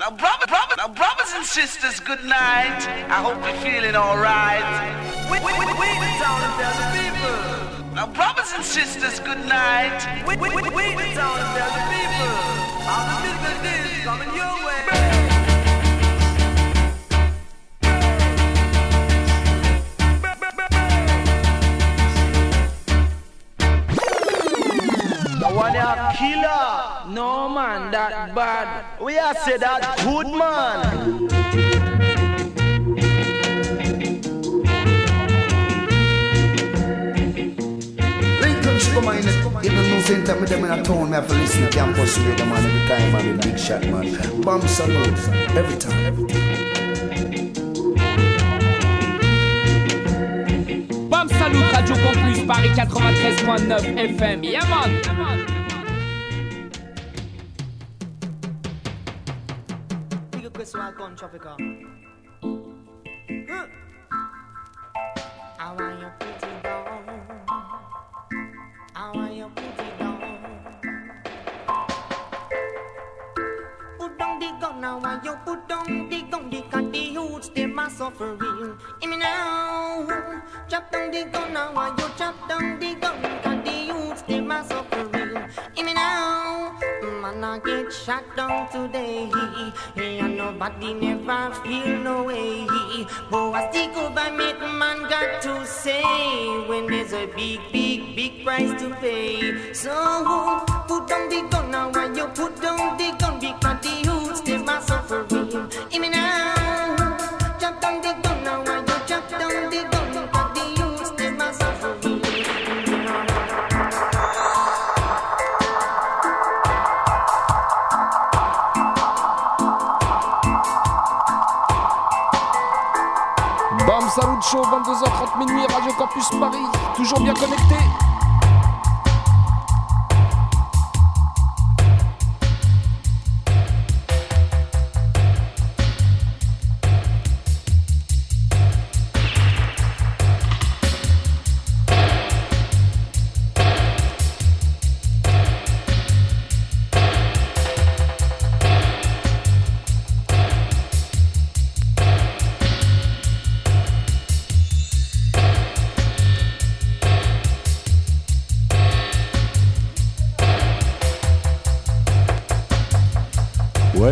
Now, brother, brother, now, brothers and sisters, good night. I hope you're feeling alright. We, we, we, we town people. Now, brothers and sisters, good night. We, we, we, we the town people. All the business coming your way. killer. No man, that bad. We are say that good man. Come on, even no same time with them in a town, me have to listen to campus radio man every time, man, big shot man. Bam Salute, every time. Every time. Bam Salut, Radio Campus, Paris 93.9 FM. Yeah, man. I want you put it down. I want you put it down. Put down the gun, I want you put down the gun because the youths them are suffering. Hear me now. Chop down the gun, I want you chop down the gun because the youths suffering. Hear me now. I get shot down today. And nobody never feel no way. But I stick by make man got to say when there's a big, big, big price to pay. So put down the gun now when you put down the gun because the youths they are suffering. Show, 22h30 minuit, Radio Campus Paris, toujours bien connecté.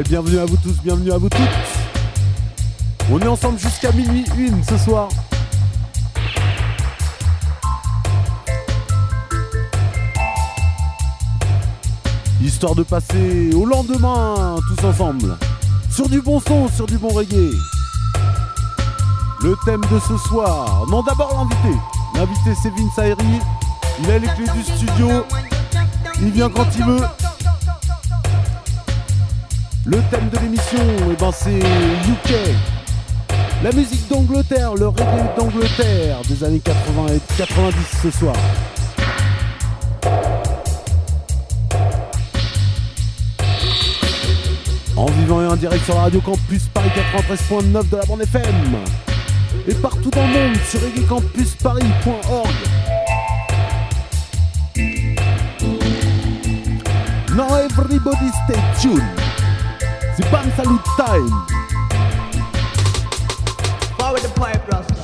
Bienvenue à vous tous, bienvenue à vous toutes. On est ensemble jusqu'à minuit une ce soir. Histoire de passer au lendemain tous ensemble. Sur du bon son, sur du bon reggae. Le thème de ce soir. Non, d'abord l'invité. L'invité c'est Vince Ayri. Il a les clés du studio. Il vient quand il veut. Le thème de l'émission, eh ben c'est UK. La musique d'Angleterre, le reggae d'Angleterre des années 80 et 90 ce soir. En vivant et en direct sur la radio campus Paris 93.9 de la bande FM. Et partout dans le monde sur reggaecampusparis.org. Now everybody stay tuned. C'est Bam Salut Time. Forward the pipe, Rasta.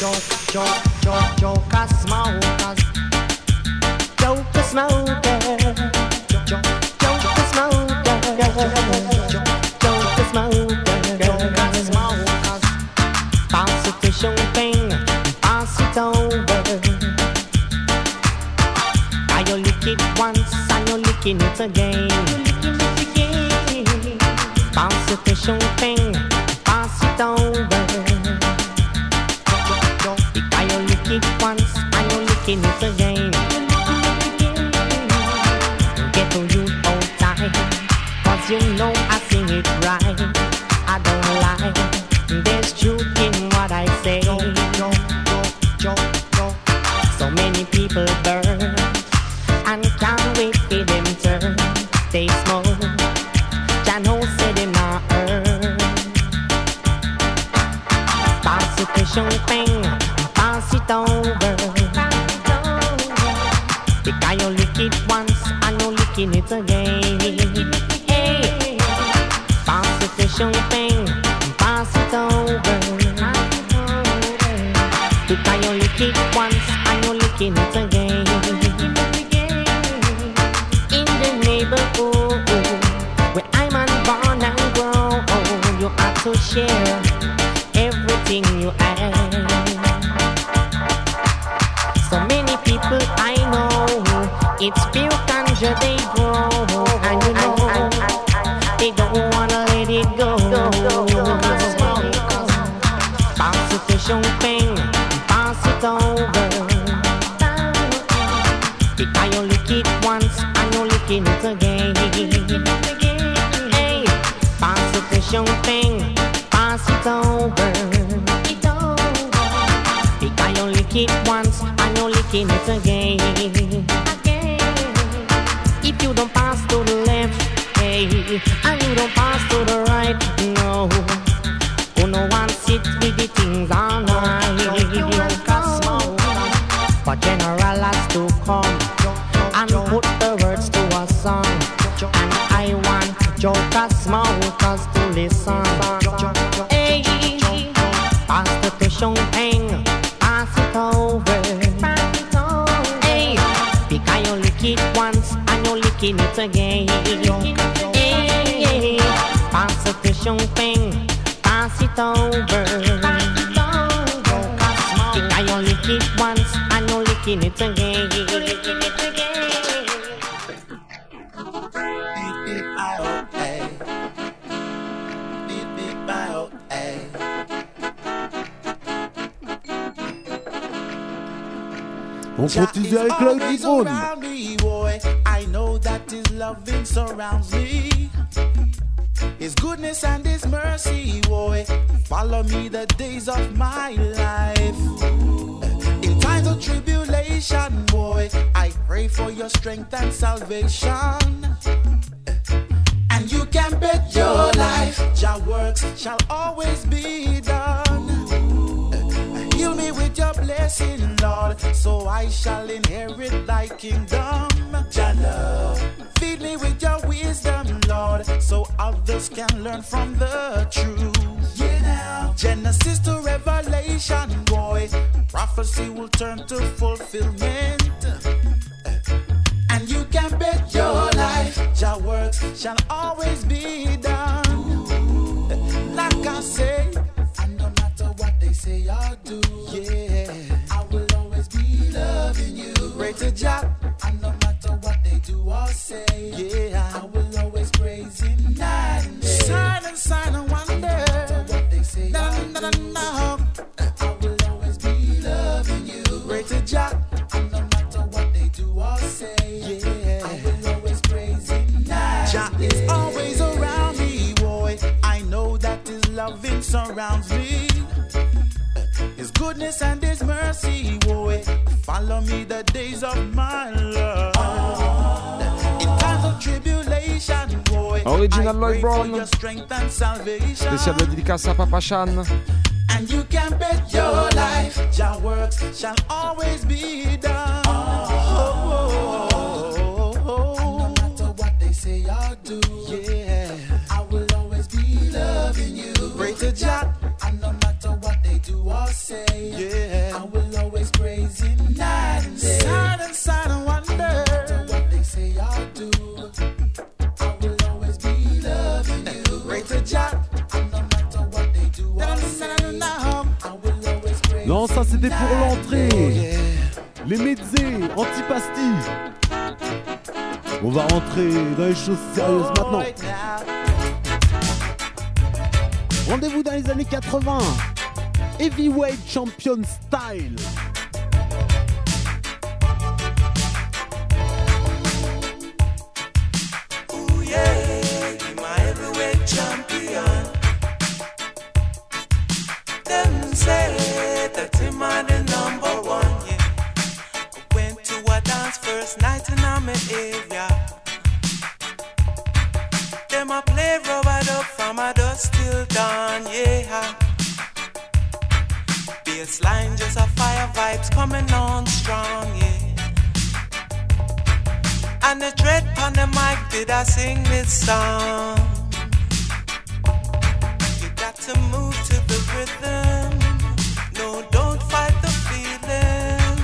Joke, joke, joke, joke, smokers. Joke, smoker. Joke, joke, smoker. Joke. Now you lick it once again. Pass salvation loving surrounds me. His goodness and His mercy, oh, eh, follow me the days of my life. Oh, eh, Original Lloyd Brown. Spécial de à Papa And you can bet your life Your works shall always be done. Oh, oh, oh, oh no matter what they say or do. Non, ça c'était pour l'entrée. Les médecins antipastilles. On va rentrer dans les choses sérieuses maintenant. Rendez-vous dans les années 80. Heavyweight Champion Style. Yeah, heavyweight champion. Them say that the number one. Went to a dance first night area. Them play rubber from till dawn. Yeah. This line just a fire vibes coming on strong, yeah. And the dread on the mic did I sing this song? You got to move to the rhythm. No, don't fight the feeling.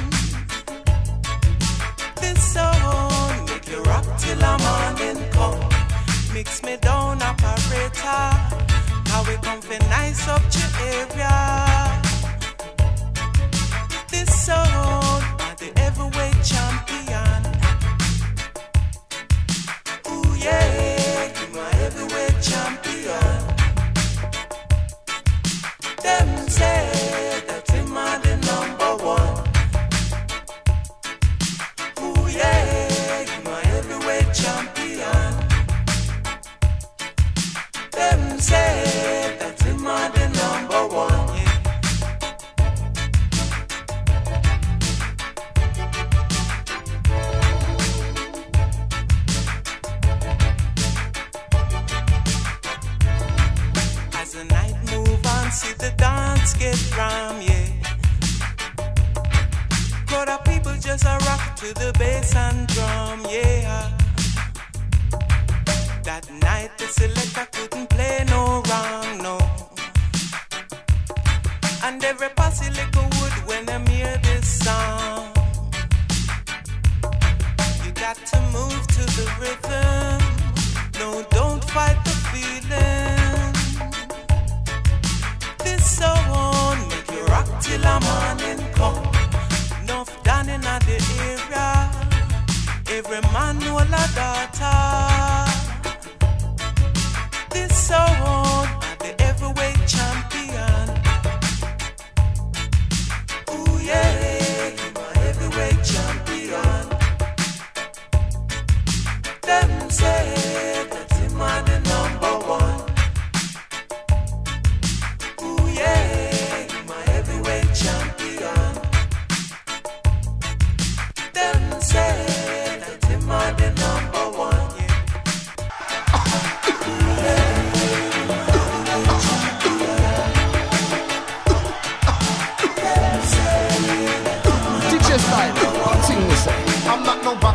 This song make you rock till I'm on and come. Mix me down, operator. Ah. How we come for nice up your area. Sound are the heavyweight champion. Ooh yeah, you my heavyweight champion. Them get ram, yeah. Crowd of people just a rock to the bass and drum, yeah. That night the selector couldn't play no wrong, no. And every posse a wood when them hear this song. You got to move to the rhythm. No, don't fight the till a morning come. Enough down in the area. Every man know a daughter. This song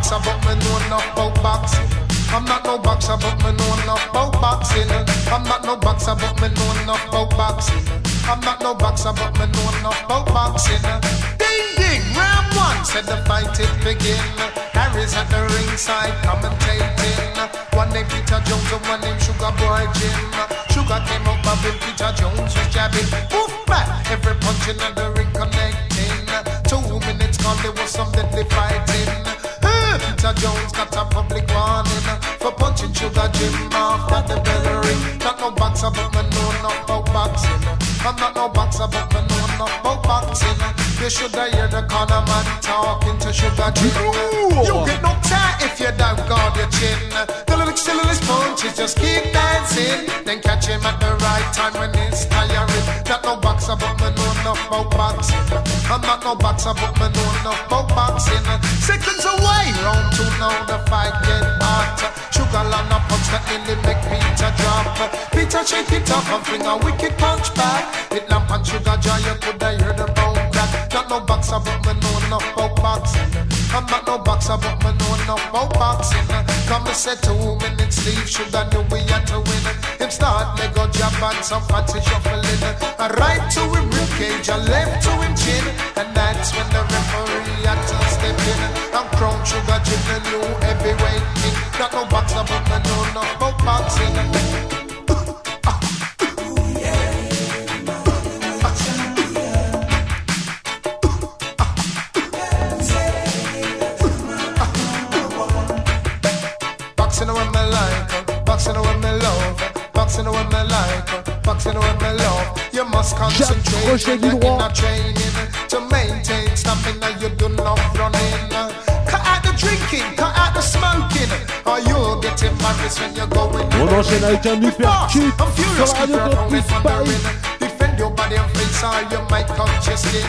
boxer, but me know enough about boxing. I'm not no boxer, but me know enough about boxing. I'm not no boxer, but me know enough about boxing. I'm not no boxer, but me know enough about boxing. Ding ding, round one, said the fight it begin. Harry's at the ringside commentating. One named Peter Jones and one named Sugar Boy Jim. Sugar came up bubbling, Peter Jones was jabbing. Poof back, every punch in the ring connecting. Two minutes gone, there was some deadly fighting. Peter Jones got a public warning for punching Sugar Jim at the bell ring. Not no boxer, but me know enough about boxing. I'm not no boxer, but me know enough about boxing. You shoulda hear the corner man talking to Sugar Jim. You get no tie if you don't guard your chin. Still punches, just keep dancing. Then catch him at the right time when it's tiring. Not no boxer, but me know enough about boxing. I'm not no boxer, but me know enough about boxing. Seconds away, round two now the fight get hot. Sugar land a punch that nearly make Peter drop. Peter shake it up and fling a wicked punch back. It lamp and sugar jar, you coulda hear the bone. Not no boxer, but me know enough about boxing. I'm not no boxer, but me know enough about boxing. Come me say two minutes leave, sugar knew we had to win. Him start me go jab and some fancy shuffling. A right to him rib cage, a left to him chin, and that's when the referee had to step in. And crown sugar the new heavyweight king. Not no boxer, but me know enough about. Boxing boxing when me love. You must concentrate Crochet when du you're droit. in a training to maintain stamina. You do not running. Cut out the drinking, cut out the smoking, or you'll get embarrassed when you're going. On enchaîne avec un furious, sur la radio Campus Paris. Defend your body and face or you might cut your skin.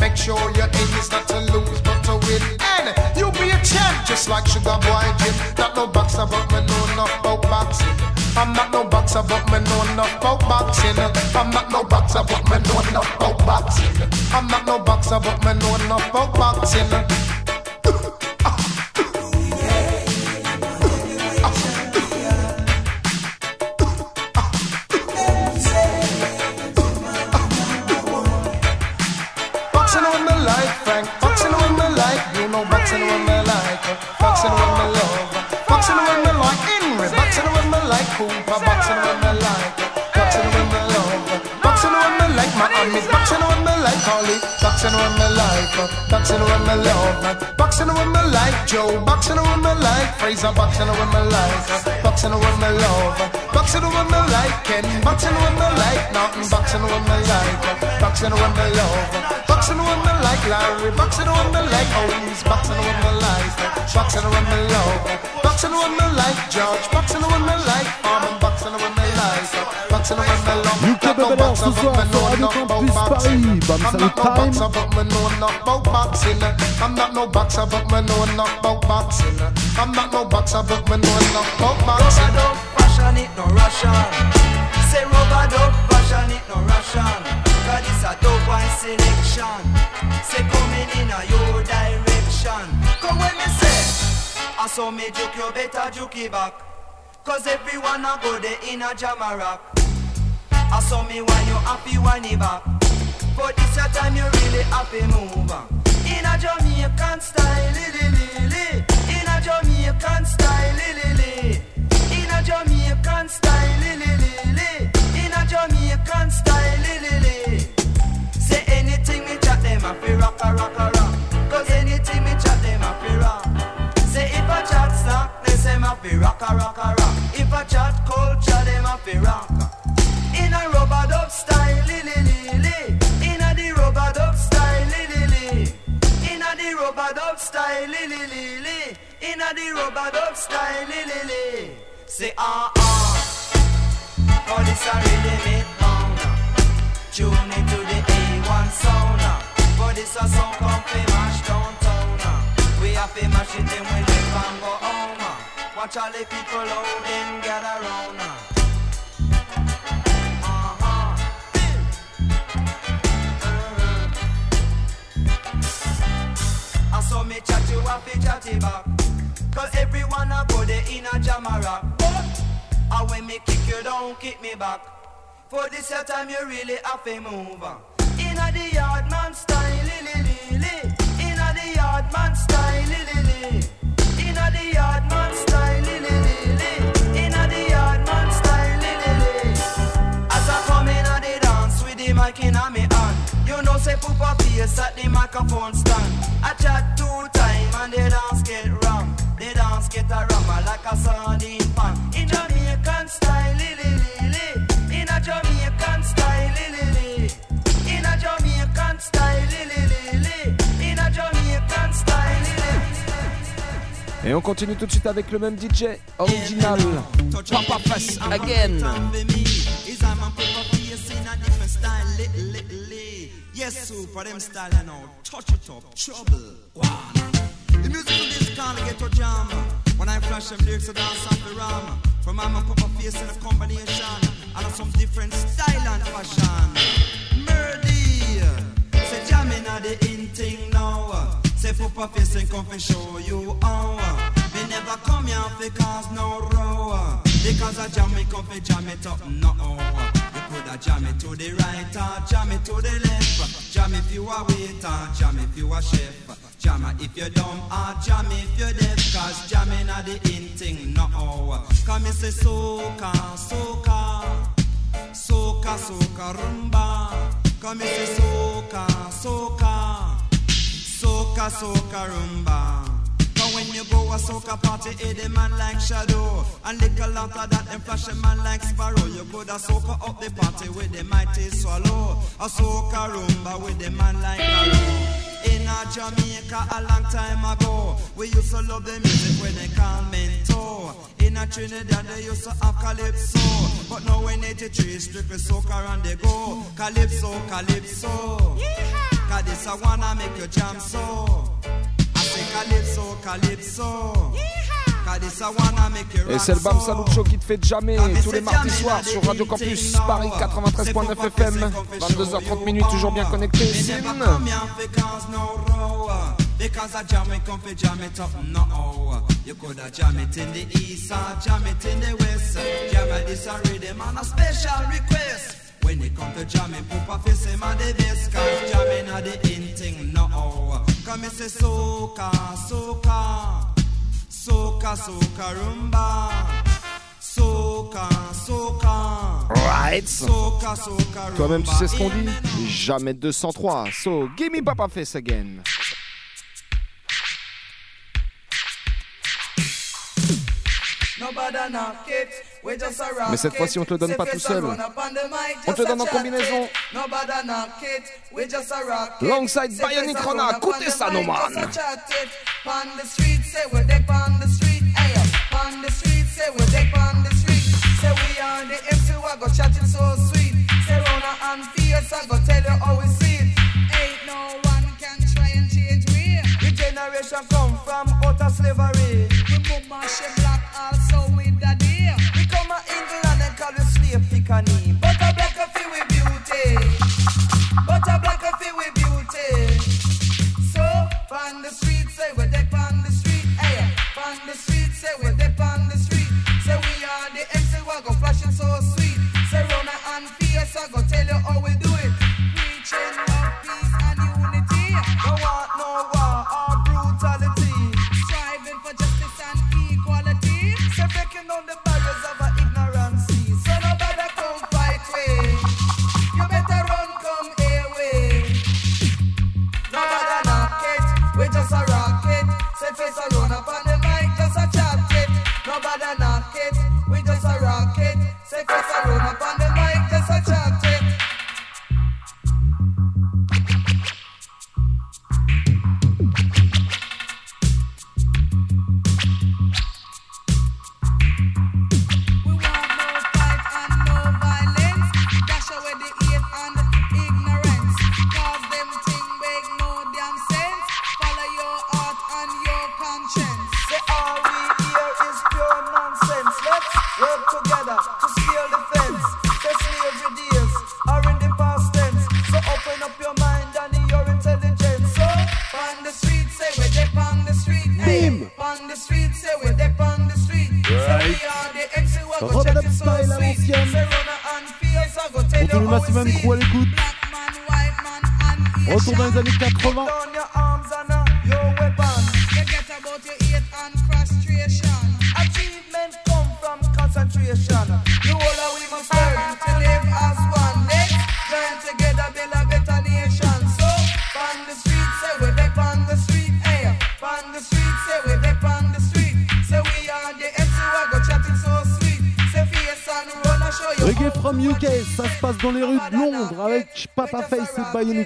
Make sure your aim is not to lose but to win. And you'll be a champ just like Sugar Boy Jim. Not no boxer but me know enough about boxing. I'm not no boxer but me know enough about boxing. I'm not no boxer but me know enough about boxing. I'm not no boxer but me know enough about boxing. Boxing with me like, boxing with me love, boxing with me like Joe, boxing with me like Frazier, boxing with me like, boxing with me love, boxing with me like Ken, boxing with me like nothing, boxing with me like, boxing with me love, boxing with me like Larry, boxing with me like Owens, boxing with me like, boxing with me love, boxing with me like George, boxing with me like Armin, boxing with me like, boxing with me love. UK Babylon ce soir sur Radio Campus Paris. Bam I'm Salut not no Time. boxer, but me know enough about boxing. I'm not no boxer, but me know enough about boxing. I'm not no boxer, but me know enough about boxing. Rub-a-dub fashion it no Russian. Say rub-a-dub fashion it no Russian. Cause it's a dope wine selection. Say coming in a your direction. Cause when me say, I saw me juke you better juke it back. Cause everyone a go there in a jama rock. I saw me when you happy when you back. For this your time you really happy move. In a Jamaican style, li li li li. In a Jamaican style, li li li. In a Jamaican style, li li li li. In a Jamaican style, have to tout de suite avec le même DJ original. Papa again. Face in a different style, little, little, little. Yes, super, them style, know. Touch it up, trouble. The music of this can't get to jam. When I flash them lyrics, I dance off the ram. From I'm a put my face a combination. And of some different style and fashion. Murdy. Say jamming at the in thing now. Say my face and come and show you how. Never come here fi cause no row. Because I jam it, fi jam it up, no. You coulda jam it to the right or jam it to the left. Jam if you a waiter, jam if you a chef. Jam if you dumb or jam if you deaf. Cause jamming a the in thing, no. Come me say soca, soca. Soca, soca, rumba. Come me say soca, soca. Soca, soca, rumba. When you go a soca party, eh, the man like shadow. And little after that, them flash a man like sparrow. You could a soca up the party with the mighty swallow. A soca rumba with the man like arrow. In a Jamaica a long time ago, we used to love the music when they call mento. In a Trinidad they used to have calypso, but now in 83 strictly soca and they go calypso, calypso. Cause this I wanna make you jam so. Et c'est le Bam. Salut Show qui te fait jammer tous les mardis soirs sur Radio Campus Paris 93.9 FM. 22h30 minutes, toujours bien connecté. Me Sin. never come here because no row. Because I jam it, come fi jam it up, no. You coulda jam it in the east or jam it in the west. Jam it this a rhythm and a special request. When it come to jamming, Poopa fi say ma the best Cause jamming a the in thing, no Come soca, soca, soca, soca rumba, soca, soca. Soca, soca, Toi-même, tu sais ce qu'on dit? Jamais 203. So, give me Papa Face again. Mais cette fois-ci, on te le donne pas tout seul. On te donne en combinaison. Longside Bionic Rona, écoutez ça, no man. Come from utter slavery. But a black a with beauty. But a with beauty. So on the street.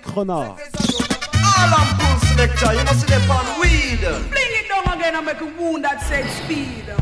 Eric Renard. All I'm cool selector, you must step on weed. Bling it down again and make a wound at said speed.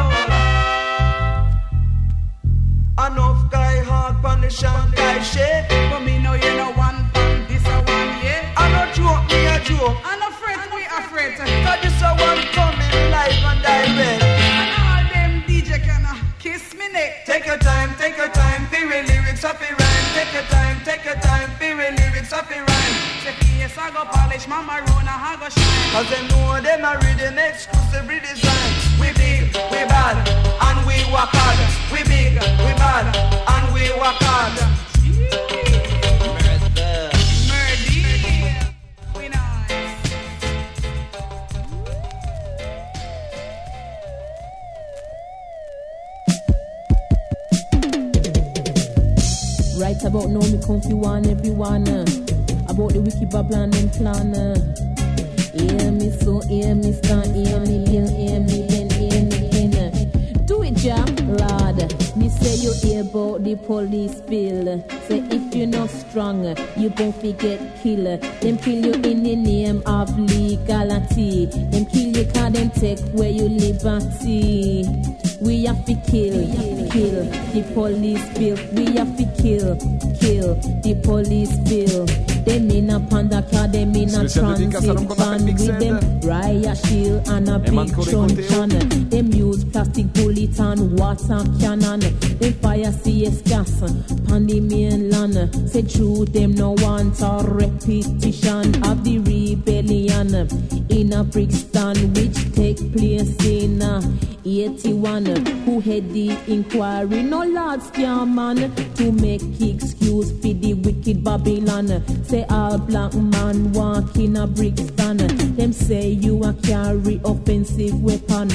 the guy shake. But me know you know one thing, this a one, yeah. I no joke, me a joke. I no afraid, we afraid. Cause this a one coming live and direct. And all them DJ can kiss me neck. Take your time, take your time, feel lyrics up the rhyme. Take your time, take your time, feel lyrics up the rhyme. Yes, I go polish my maroon, I go shine. Cause they know them are reading exclusive redesign. We big, we bad, and we work hard. We big, we bad, and we work hard. Right about now, me comfy one everyone. uh, About the wicked Babylon and plan. uh. Hear me so, hear me start, hear me, hear, hear me, Jah, Lord. Me say you hear about the police bill. Say if you're not strong, you gon' get killer. Them kill you in the name of legality. Them kill you cause them take where you liberty. We have to kill, kill the police bill. We have to kill, kill the police bill. Them in a panda car, them in a Spécial dédicace à transit van with them riot shield and a big truncheon. Them use plastic bullet and water cannon. Them fire CS gas on the mainland. Say true, them no want a repetition of the rebellion in a Brixton which take place in uh, 81. Who had the inquiry? No large scam man to make excuse for the wicked Babylon. Say all black man walk in a Brixton. Them say you a carry offensive weapon.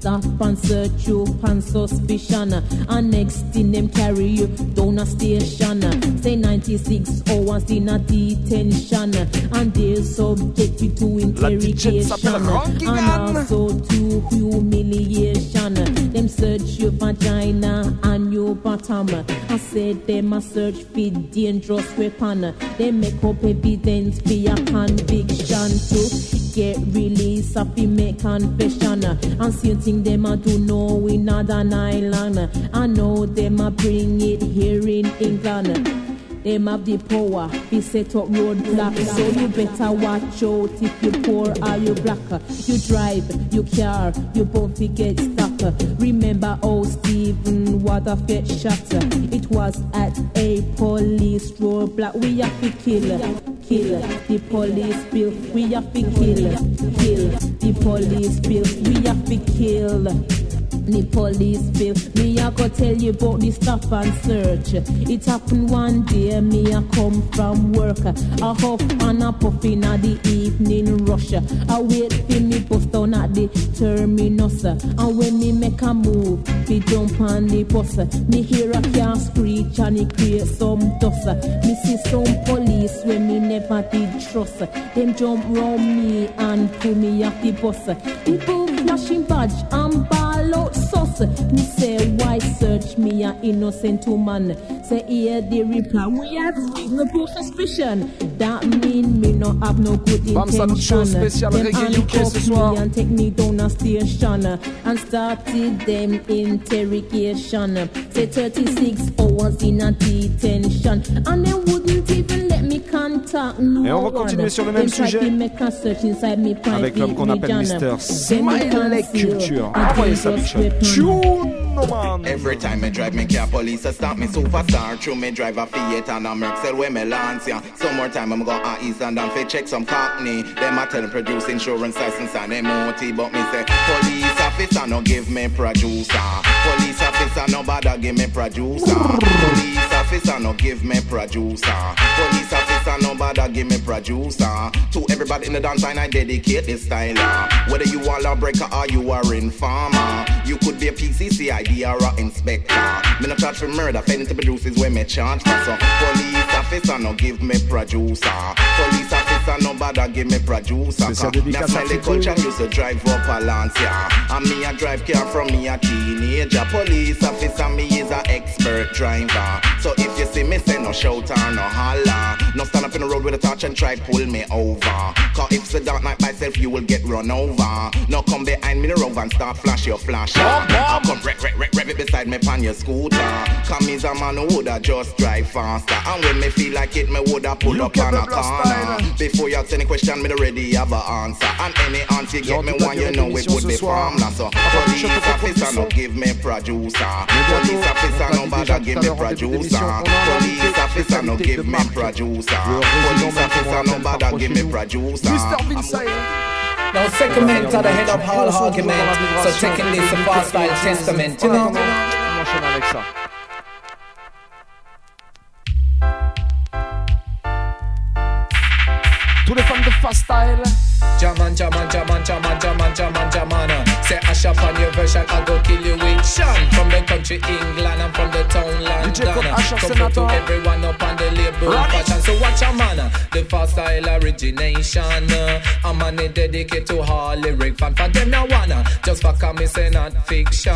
Stop and search you on suspicion. And next thing them carry you down a station. Say 96 hours in a detention. And they're subjected to DJ s'appelle interrogation. And also to humiliation. Them search your vagina and your bottom. I said them a search for dangerous weapon. They make up evidence for your conviction to get release of the make confession. And same thing them a do know in Northern Ireland. I know them a bring it here in England. Them have the power, we set up roadblocks. So you better watch out if you poor or you black. You drive, you car, you both get stuck. Remember old Stephen Waldorf shot. It was at a police roadblock. We have to kill, kill the police bill. We have to kill, kill the police bill. We have to kill. The police bill. Me I go tell you about the stop and search. It happened one day. Me I come from work. I huff and a puff in at the evening rush. I wait for me bus down at the terminus. And when me make a move, me jump on the bus. Me hear a car screech and it create some dust. Me see some police when me never did trust. Them jump round me and pull me off the bus. People flashing badge and ball out sauce. Me say why search me an innocent woman. Say here the reply. We have reasonable suspicion. That mean me no have no good Bam Salut Show intention. Them reggae UK ce handcuff me and take me down a station and started them interrogation. Say 36 hours in a detention and they wouldn't even let me contact no Et on va continuer sur le même sujet. to make a search inside me Avec l'homme qu'on appelle Mr. Smiley Culture. Envoyez ça, Big Shot. Tune, man. Every time I drive me car, police a stop me superstar. True me drive a Fiat and a Mercel where me lance ya. Some more time I'm go a East and down fi check some cockney. Them a tell produce insurance license and MOT, but me say police officer no give me producer. Police officer no bother give me producer. Police officer no give me producer. Police officer no bother give me producer. To everybody in the dance I dedicate this style. Whether you are a breaker or you are informer, You could be a PCC ID or a inspector. Me no charge for murder, failing to produce is where me charge for. So police officer no give me producer. Police officer no bother give me producer. Spécial Me a dédicace à smell the Tito. culture used to drive up a Lancia. And me a drive car from me a teenager. Police officer me is a expert driver. So if you see me say no shout or no holler, no stand up in the road with a torch and try pull me over. Cause if it's a dark night myself, you will get run over. No come behind me the road and start flash your flash. I come wreck, wreck, wreck, wreck it beside me pan your scooter. Come is a man who woulda just drive faster. And when me feel like it, me woulda pull up on a corner. Before you ask any question, me already have a answer. And any answer you get me one, you know it would be farmland. So police officer no give me producer. Police officer no bother give me producer. Police officer no give me producer. Police officer no bother give me producer. Now, segment at the head of all argument. So, taking this a fast style testament, you know. Tous les fans de fast style. Jaman, Jaman, Jaman, Jaman, Jaman, Jaman, Jaman. uh. Say I shop on your version, I go kill you with Sean. From the country England and from the town London. Come to everyone up on the label fashion. So watch a man, the fast style origination. A man it dedicate to all lyric fan. For them now wanna just fuck on me say not fiction.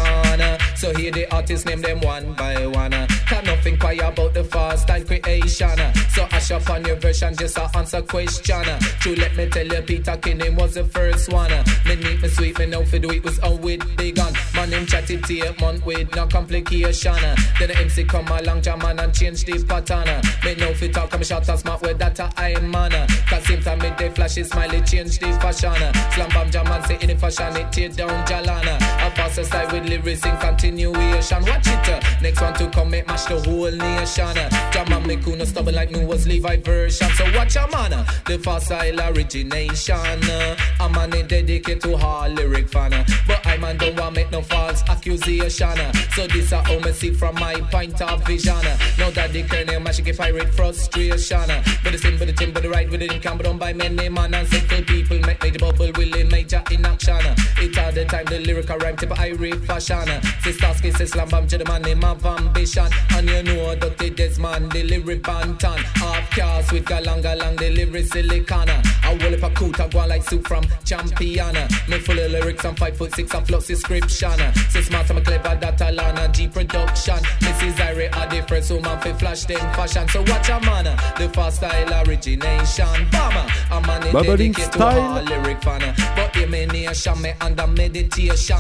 So hear the artist name them one by one. Can nothing quiet about the fast style creation. So I shop on your version just to answer question. True, let me tell you, Peter King was the first one. uh. Me neat, me sweet, me know for do it was out with big gun. Man, him chatty eight month with no complication. uh. Then the MC come along, jam man, and change the pattern. uh. Me know fi talk, I'm short and smart with that uh, I man. Uh, Cause same time me they flashy smiley, change the fashion. Uh, slam bam jam man, say the fashion, it tear down Jalana. A faster style with lyrics in continuation. Watch it, next one to come, make mash the whole nation. Jam man, me cool, no stubborn like me was Levi version. So watch a man, the fast style origination. Uh. A man it dedicate to all lyric fan. But I man don't want make no false accusation. So this a how me see from my point of vision. Now that the kernel magic if I read frustration. But the sin, but the tin, but the right with it can be done by many man and simple people make me the bubble willing major in action. uh. It all the time the lyrical rhyme tip I read fashion. Sister space slam bam to the man name of ambition. And you know that is man the lyric bantan. Half cars with galang galang the lyric silicana. I will if a coot I go like soup from champion. Me full of lyrics and five foot six and flux description. So smart I'm clever that Alana G production. Mrs. Irie are the first woman fi flash them fashion. So watch a man, the fast style origination. Bama, a man Bubbling to style. lyric fan. But emanation me under meditation.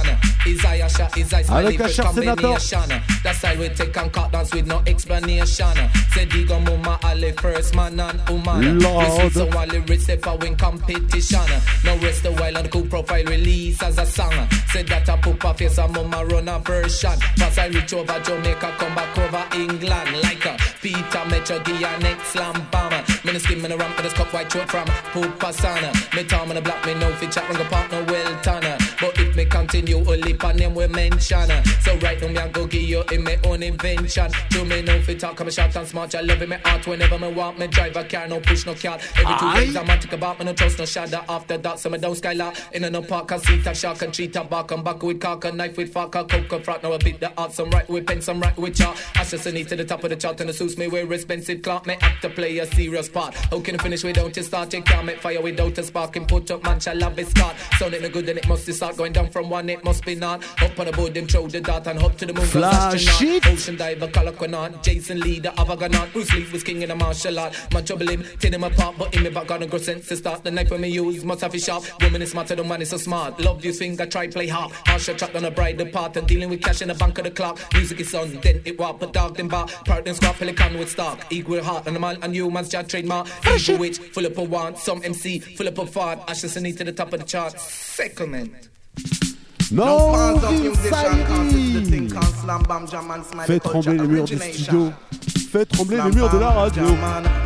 Isaiah shot, Isaiah smiley Avec fresh Asher Senator. combination. That style we take and cut dance with no explanation. Say Digo Mama Ali first man and woman. Lord. We see so all lyrics step out in competition. No rest the while on the cool profile release as a song. Say that a poop off yes a mama run a version. Fast I reach over Jamaica, come back over England like a Peter Metro Gia next slam bomber. Me no skin no ramp, this cup white throat from Pupasana. Me Tom and the black me no fit chat run go partner well tanner. But if me continue only pan them we mention. So right now me I go give you in my own invention. Do me no fit talk, I'm short and smart. I love it me art whenever me want me drive a car, no push no car. Every two days I'm a tick about me no trust no shadow after that. So me down skylar in a no park and seat a shark and treat a back and back with cock and knife with fork and coke frock. Now a bit the art, some right with pen, some right with chart. I just need to the top of the chart and the suits me wear expensive cloth. Me act to play a serious part. How can you finish without your start? You can't make fire without a spark and put up man shall love it start. Sounding no good then it must start going down from one it must be not. Up on the board them throw the dart and hop to the moon. Flash. Ocean diver, color quanaut, Jason Lee, the Avaganon, Bruce Lee was king in the martial art. Man trouble him, tear him apart, but in me back gonna grow sense to start. The knife when me use must have a sharp. Woman is smarter than man is so smart. Love this finger, try play hard. Harsher track on a bride apart and dealing with cash in the bank of the clock. Music is on, then it walk, but dog then bar. Part then squad, pelican with stock. Equal heart and a man and humans just trademark. Evil witch, full up of want, some MC, full up of fart. Ashes and to the top of the chart. Second Settlement. No Vin Fairy Fait trembler les murs du studio. Fait trembler les murs de la radio.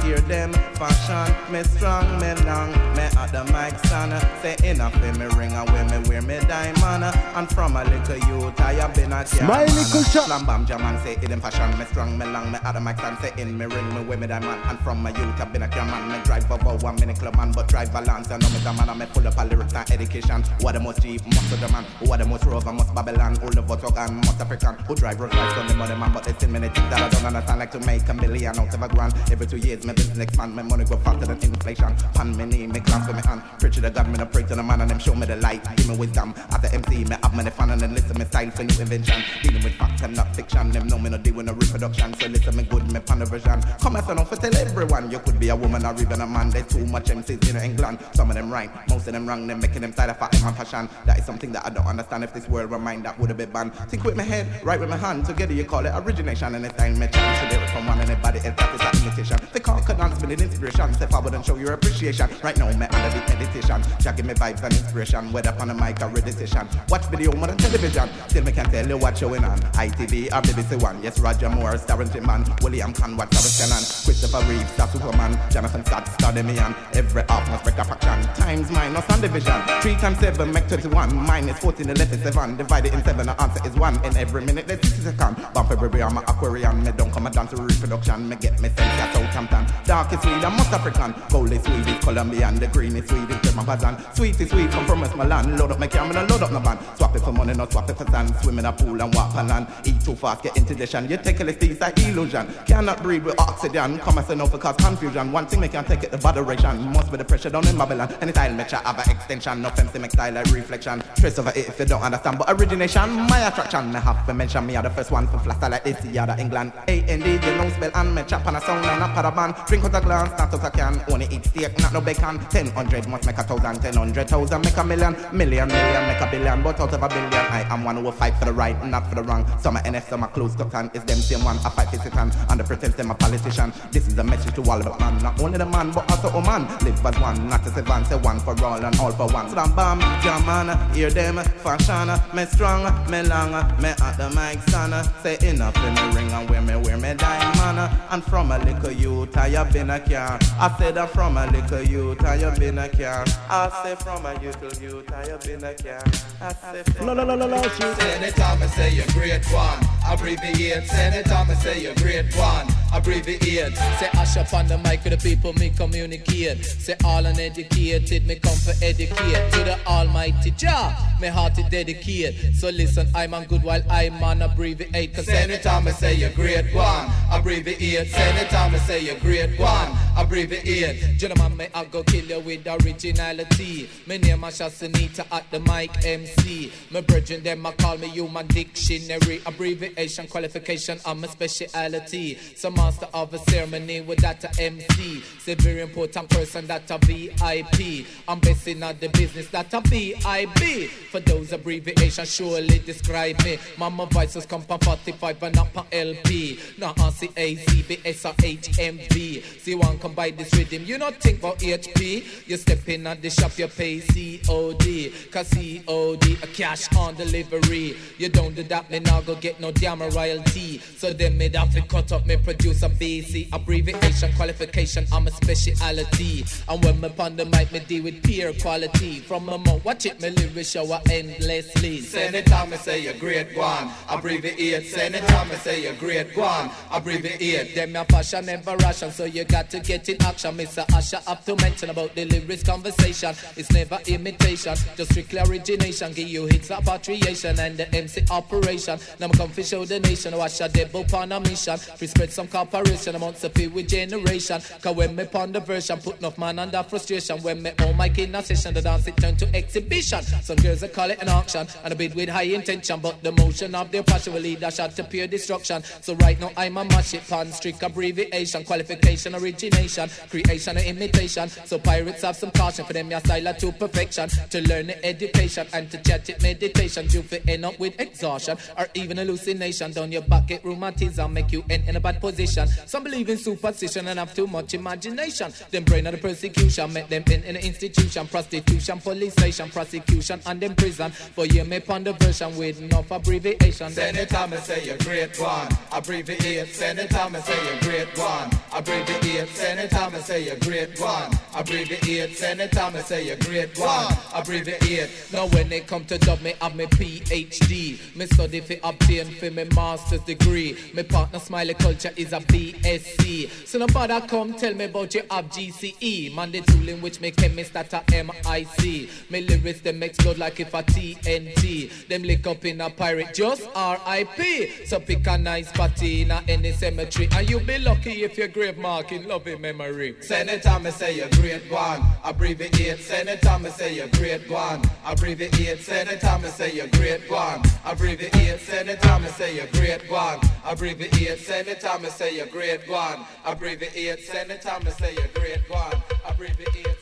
Hear them fashion, me strong, me long, me at the mic stand. Say enough in me ring and when me wear me diamond. And from a little youth, I have been a Smiley culture. Slam bam jam and say in them fashion, me strong, me long, me at the mic stand. Say in me ring, me wear me diamond. And from my youth, I've been a man. Me drive over one minute club man, but drive balance. I know me the man, and me full up a lyrics and education. What the most cheap, most of the man. What the most rover, most Babylon. All the vote and most African. Who drive road lights on the money man, but they still many things that I don't understand. Like to make a million out of a grand. Every two years, my business expand. My money go faster than inflation. Pan me name, me class for me hand. Preach to the God, me no pray to the man, and them show me the light. Give me wisdom. The MC, me have many fun and then listen me style for new invention. Dealing with facts and not fiction. Them know me no deal with no reproduction. So listen me good, me pan the version. Come as for tell everyone. You could be a woman or even a man. There's too much MCs in England. Some of them right, most of them wrong. Them making them side of fat passion. That is something that I don't understand. If this world were mine, that would have been banned. Think with my head, right with my hand. Together you call it origination. And it's time me chance to do it from one anybody else. That is that imitation. They can't dance with an inspiration. Step forward and show your appreciation. Right now, me under the meditation. Jack give me vibes and inspiration. Whether up on the mic or meditation. Watch video more than television. Still me can tell you what's showing on. ITV or BBC One. Yes, Roger Moore, starring Jim Man. William Conway, Savage Cannon. Christopher Reeves, Star Superman. Jonathan Scott, Star Demian. Every half must break a. Times minus one division. Three times seven make 21. Minus 14, the letter seven. Divided in seven, the answer is one. In every minute, there's 60 seconds. Bump every I'm an Aquarian. Me don't come a dance to reproduction. Me get me sense at Southampton. Dark is sweet, I'm most African. Gold is sweet, is Colombian. The green is sweet, is German Bazan. Sweet is sweet, come from West Milan. Load up my camera, load up my van. Swap it for money, not swap it for sand. Swim in a pool and walk on land. Eat too fast, get the. You take LSD, it's like illusion. Cannot breathe with oxygen. Come as enough cause confusion. One thing me can take it, the moderation. Must be the pressure down in Babylon. Any style me chat have an extension. No fancy make style like reflection. Stress over it if you don't understand. But origination, my attraction. Me have to mention me are the first one for flatter like this. Yeah, the England. A-N-D, know spell and me chap on a sound and a band. Drink out a glass, not out a can. Only eat steak, not no bacon. Ten hundred must make a thousand. Ten hundred thousand make a million. Million, million make a billion. But out of a billion, I am one who will fight for the right, not for the wrong. Some are NF, some are close to hand. It's them same one. I fight for Satan. And the pretense them a politician. This is a message to all of the man. Not only the man, but also a man. Live as one, not as a van. Say one for all and all for one. Slam bam, jam man, hear them fashion. Me strong, me long, me at the mic stand. Say enough in me ring and wear me, wear me diamond. And from a little youth, I have been a car. I said that from a little youth, I have been a car. I say from a little youth, I have been a car. I say from la la, Say anytime I say you're great one, abbreviate. Anytime I say you're great one, abbreviate. Say ash up on the mic with the people me communicate. Say all uneducated, me come for educate. To the almighty Jah, me heart is dedicated. So listen, I'm on good while I'm on abbreviate. Cause anytime I say you're great one, abbreviate. Anytime I say you're great one, abbreviate. Gentlemen, may I go kill you with originality. Me name Asher Senator at the mic MC. My brethren them I call me human dictionary. Abbreviation qualification I'm a speciality. So master of a ceremony with that a MC. Say very important person that a VIP. I'm best in the business that a BIB. For those abbreviations surely describe me. Mama voices come from 45 and not per LP. Not on CAC, BS or HMV. See one come by this rhythm. You not think about HP. You step in at the shop, you pay COD. Cause COD, a cash on delivery. You don't do that, me now go get no damn royalty. So then me have to cut up me produce a BC. Abbreviation, qualification, I'm a speciality. And when me pon the mic, me deal with peer quality. From my mouth, watch it, me lyrics shower endlessly. Anytime me say you're great one, abbreviate. Anytime me say you're great one, abbreviate. Them your passion never ration, so you got to get in action. Mr. Usher up to mention about the lyrics conversation. It's never imitation, just strictly origination. Give you hits of patriation and the MC operation. Now come fi show the nation, watch a devil upon a mission. Free spread some cooperation amongst the people generation. Cause when me pon the version, put enough man under frustration. When me on my in a session, the dance it turn to exhibition. Some girls they call it an auction and a bid with high intention, but the motion of their passion will lead a shot to pure destruction. So right now I'm a mash it pon strict abbreviation, qualification, origination. creation and imitation. So pirates have some caution for them, your style to perfection. To learn the education and to chat it meditation. you fit end up with exhaustion or even hallucination. Down your back, get rheumatism, make you end in a bad position. Some believe in superstition and have too much imagination. Them brain of the persecution, make them in, in an institution. Prostitution, police station, prosecution, and then prison. For you, may pon the version with enough abbreviation. Senator, me say you're great one. Abbreviate. Senator, me say you're great one. Abbreviate. Senator, me say you're great one. Abbreviate. Senator, me say you're great one. Abbreviate. Now when they come to dub me, have me PhD. Me study fi obtain fi me master's degree. Me partner Smiley Culture is a BSc. So nobody come tell me about your ab GCE. Man the tool in which me chemist at a MIC. Me lyrics them explode like if a TNT. Them lick up in a pirate just RIP. So pick a nice party in a cemetery. And you'll be lucky if your grave mark in loving memory. Senator, me say you're great one. Abbreviate. Senator, me say you're great one. Abbreviate. Senator, me say you're great one. Abbreviate. Senator, me say you're great one. Abbreviate. Senator, me say you're great one. Abbreviate. Senator, me say you're great one. Abbreviate.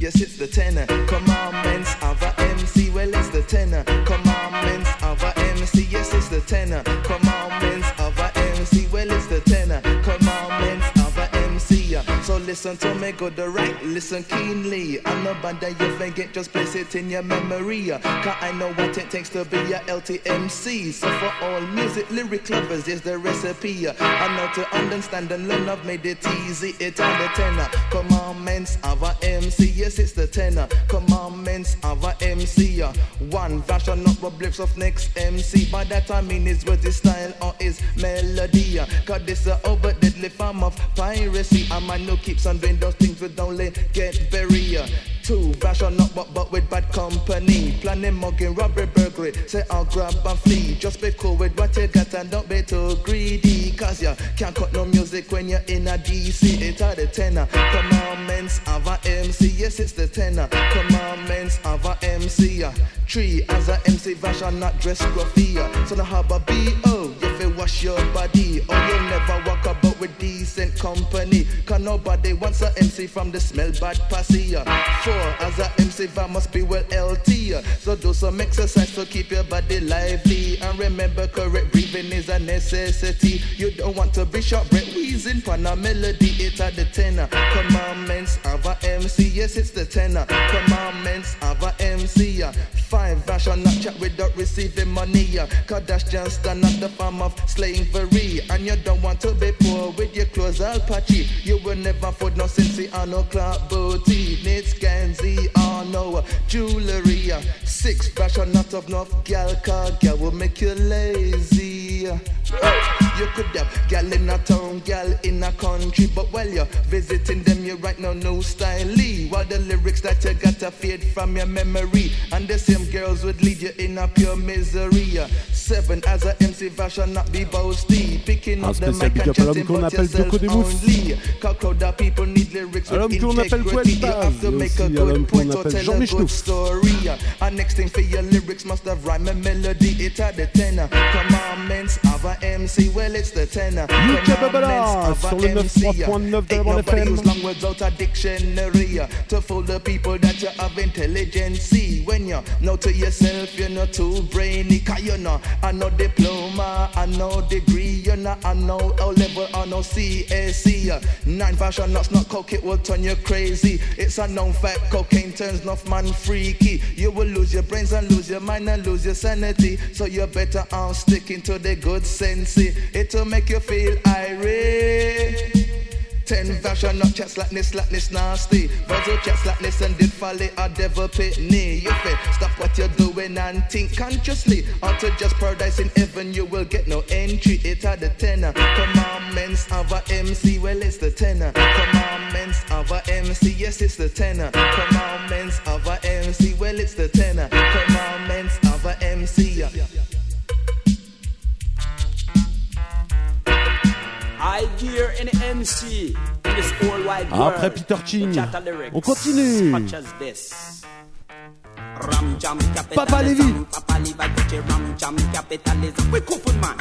Yes, it's the tenor. Commandments of a MC. Well, it's the tenor. Commandments of a MC. Yes, it's the tenor. Commandments of a MC. Well, it's the tenor. Commandments of a MC. So listen to me good right. Listen keenly. I'm not bad that you forget. Just place it in your memory. Cause I know what it takes to be a LTMC. So for all music lyric lovers, is the recipe. I know to understand and learn. I've made it easy. It's on the tenor. Commandments of a MC. Yes, it's the tenor. Commandments of a MC. One version of what blips of next MC. By that I mean is with his style or his melody. Cause this a over deadly form of piracy. A man who keeps on doing those things with only get buried. Two version up but, but with bad company. Planning mugging, robbery, burglary. Say I'll grab and flee. Just be cool with what you got and don't be too greedy. Cause you can't cut no music when you're in a DC. It's a the tenor. Commandments of a MC. Yes, it's the tenor. Commandments of a MC. Uh, Three as a MC version, not dress gruffy. Uh. So the harbor B.O. You feel wash your body. Or you'll never walk about with decent company. Cause nobody wants a MC from the smell bad passy. Four as a MC vibe must be well LT. So do some exercise to keep your body lively. And remember, correct breathing is a necessity. You don't want to be short breath wheezing for a melody. It's at the tenor. Commandments of a MC. Yes, it's the tenor. Commandments of a MC. Five version not chat without receiving money. Cause that's just another form of slavery. And you don't want to be poor with your clothes all patchy. You will never afford no sensi or no clock booty. Need scanzy or no jewelry. Six version not of gal car gal will make you lazy. You could have gal in a town, gal in a country, but while you're visiting them, you write no new style. While the lyrics that you got to fade from your memory, and the same girls would lead you in a pure misery. Seven as a MC version, not be boasty. Picking up the mic and chatting about yourself only. Crowd of people need lyrics with integrity. You have to make a aussi à l'homme good point or tell a good story. And next thing for your lyrics must have rhyme and melody. At the tenor. Commandments of a MC. Well, it's the tenor. Commandments of a MC. 93.9 de la Ain't nobody use long words out a dictionary to fool the people that you have intelligence. See When you know to yourself, you're not too brainy. Cause you know, I know diploma, I know degree, you know, I know O level, I know CSE. Nine fashion nuts, not coke, it will turn you crazy. It's a known fact, cocaine turns enough man freaky. You will lose your brains and lose your mind and lose your sanity. So you better on sticking to the good sense. It'll make you feel irate. Ten version of chat slackness, slackness nasty. Virgil chat slackness and did folly a devil pitney. You fit stop what you're doing and think consciously. Or to just paradise in heaven, you will get no entry. It's at the tenor. Commandments of a MC, well, it's the tenor. Commandments of a MC, yes, it's the tenor. Commandments of a MC, well, it's the tenor. Commandments of a MC. I Après Peter King, to chat a lyrics on continue. Such as this. Ram jam Papa Lévy. capitalism. Papa Levi got your ram jam capitalism. We couple man.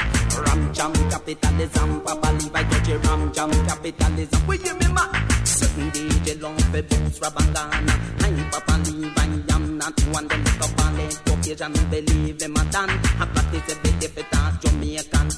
Ram jam capitalism. Papa Levi got your ram jam capitalism. We hear me man. Certain DJ long for boots rabangana. I'm Papa Levi. I'm not one them look up it. Caucasian believe them a done. I practice every day for that Jamaican.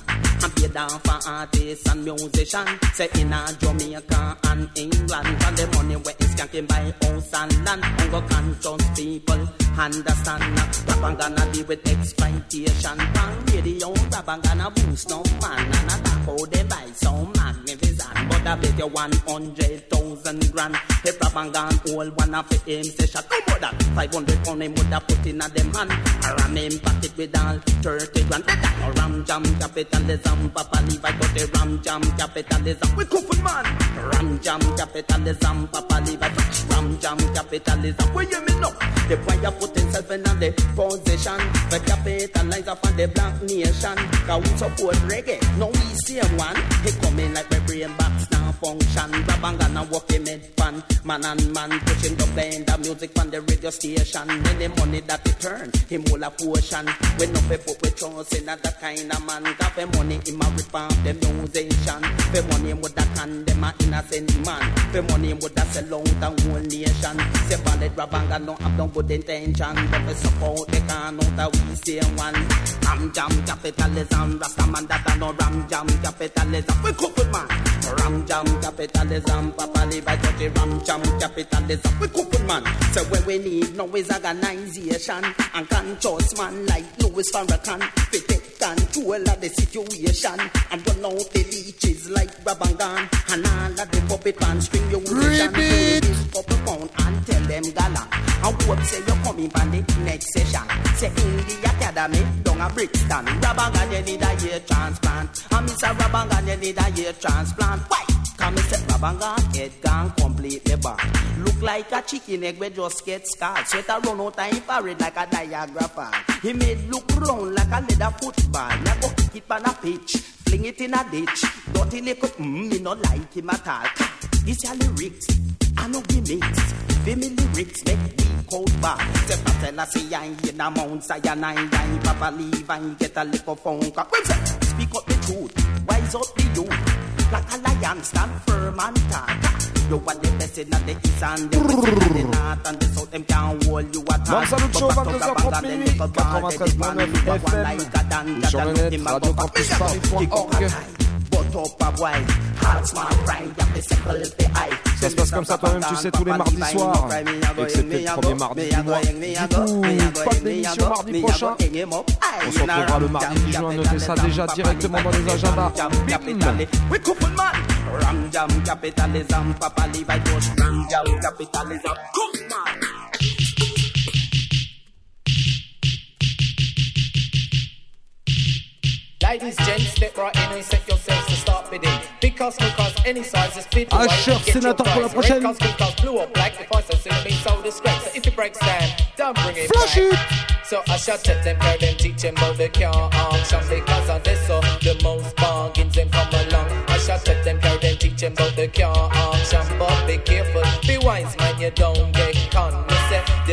I'm paid down for artists and musicians. Say in a Jamaica and England. And the money where is skanking by house and land. Hunger conscious people understand. Propaganda deal with exploitation. Pan radio, propaganda boost no man. And I talk how they buy so magnificent. But I bet you 100,000 grand. The propaganda all one of the aim say shot. No more than 500 pound him would have put in a them hand. Ram him packet with all 30 grand. That a ram jam capitalism. Papa Levi got the ram jam capitalism. We couple man. Ram jam capitalism. Papa Levi ram jam capitalism. Where you me know? The boy you put himself in the position. But capitalize upon the black nation. Cause we support reggae. No we see one. He coming like my brain box now function. Rabangana walk him head fan. Man and man pushing the blend the music from the radio station. Any money that he turn, him all a portion. We no pay put we trust in that kind of man. Got the money in my rip off the musician. The money him would have condemn a innocent man. The money him would have sell out the whole nation. Say valid Rabanga no have no good intention. But we support the can out the we say one. Ram jam capitalism. Rasta man that a no ram jam capitalism. We couple man. Ram jam capitalism. Papa Levi touch the ram jam capitalism. We couple man. So when we need no is organization and conscious man like Louis Farrakhan. We take control of the situation and run out the leeches like Rabangan and all of the puppet and string musician. Repeat. Couple pound and tell them gala. I hope say you're coming for the next session. Say in the academy, down a Brixton. Rabangan you need a ear transplant. And Mr. Rabangan you need a ear transplant. Why? Come and say Rabangan head gone completely back. Look like a chicken egg we just get scarred. Sweat a run out and parade like a diagrapher. He made look round like a leather football. Now go kick it on a pitch. Fling it in a ditch. Dirty little, mm, me not like him at all. This your lyrics. I know gimmicks. Femi lyrics make me cold back. Say Patel I say I ain't in a mount cyanide. I Papa leave and get a little phone call. Say, Speak up the truth. Wise up the youth. Like a lion stand firm and talk. You want the best in the east and the west and the north and the south. Them can't hold you at all. Bam Salut Show, 22h30 minutes, 93.9 FM, ou sur le net, radiocampusparis.org. Ça se passe comme ça toi-même, tu sais, tous les mardis soirs, excepté le premier mardi du mois. Du coup, pas d'émission mardi prochain. On se retrouvera le mardi 10 juin, notez ça déjà directement dans les agendas. Bim We couple man. Ram jam capitalism. Papa Levi Bush. Ram jam capitalism. Come man. Ladies, gents, step right in and set yourselves to. Because, because any size is fit. Usher, sénateur pour la prochaine. Because, because blue or black, the price has soon been so disgrace. So if it breaks down, don't bring it Flush back. it. So I shall tell them, girl, them teach them about the car auction because of this, so the most bargains them come along. I shall tell them, girl, them teach them about the car auction, but be careful, be wise, man, you don't get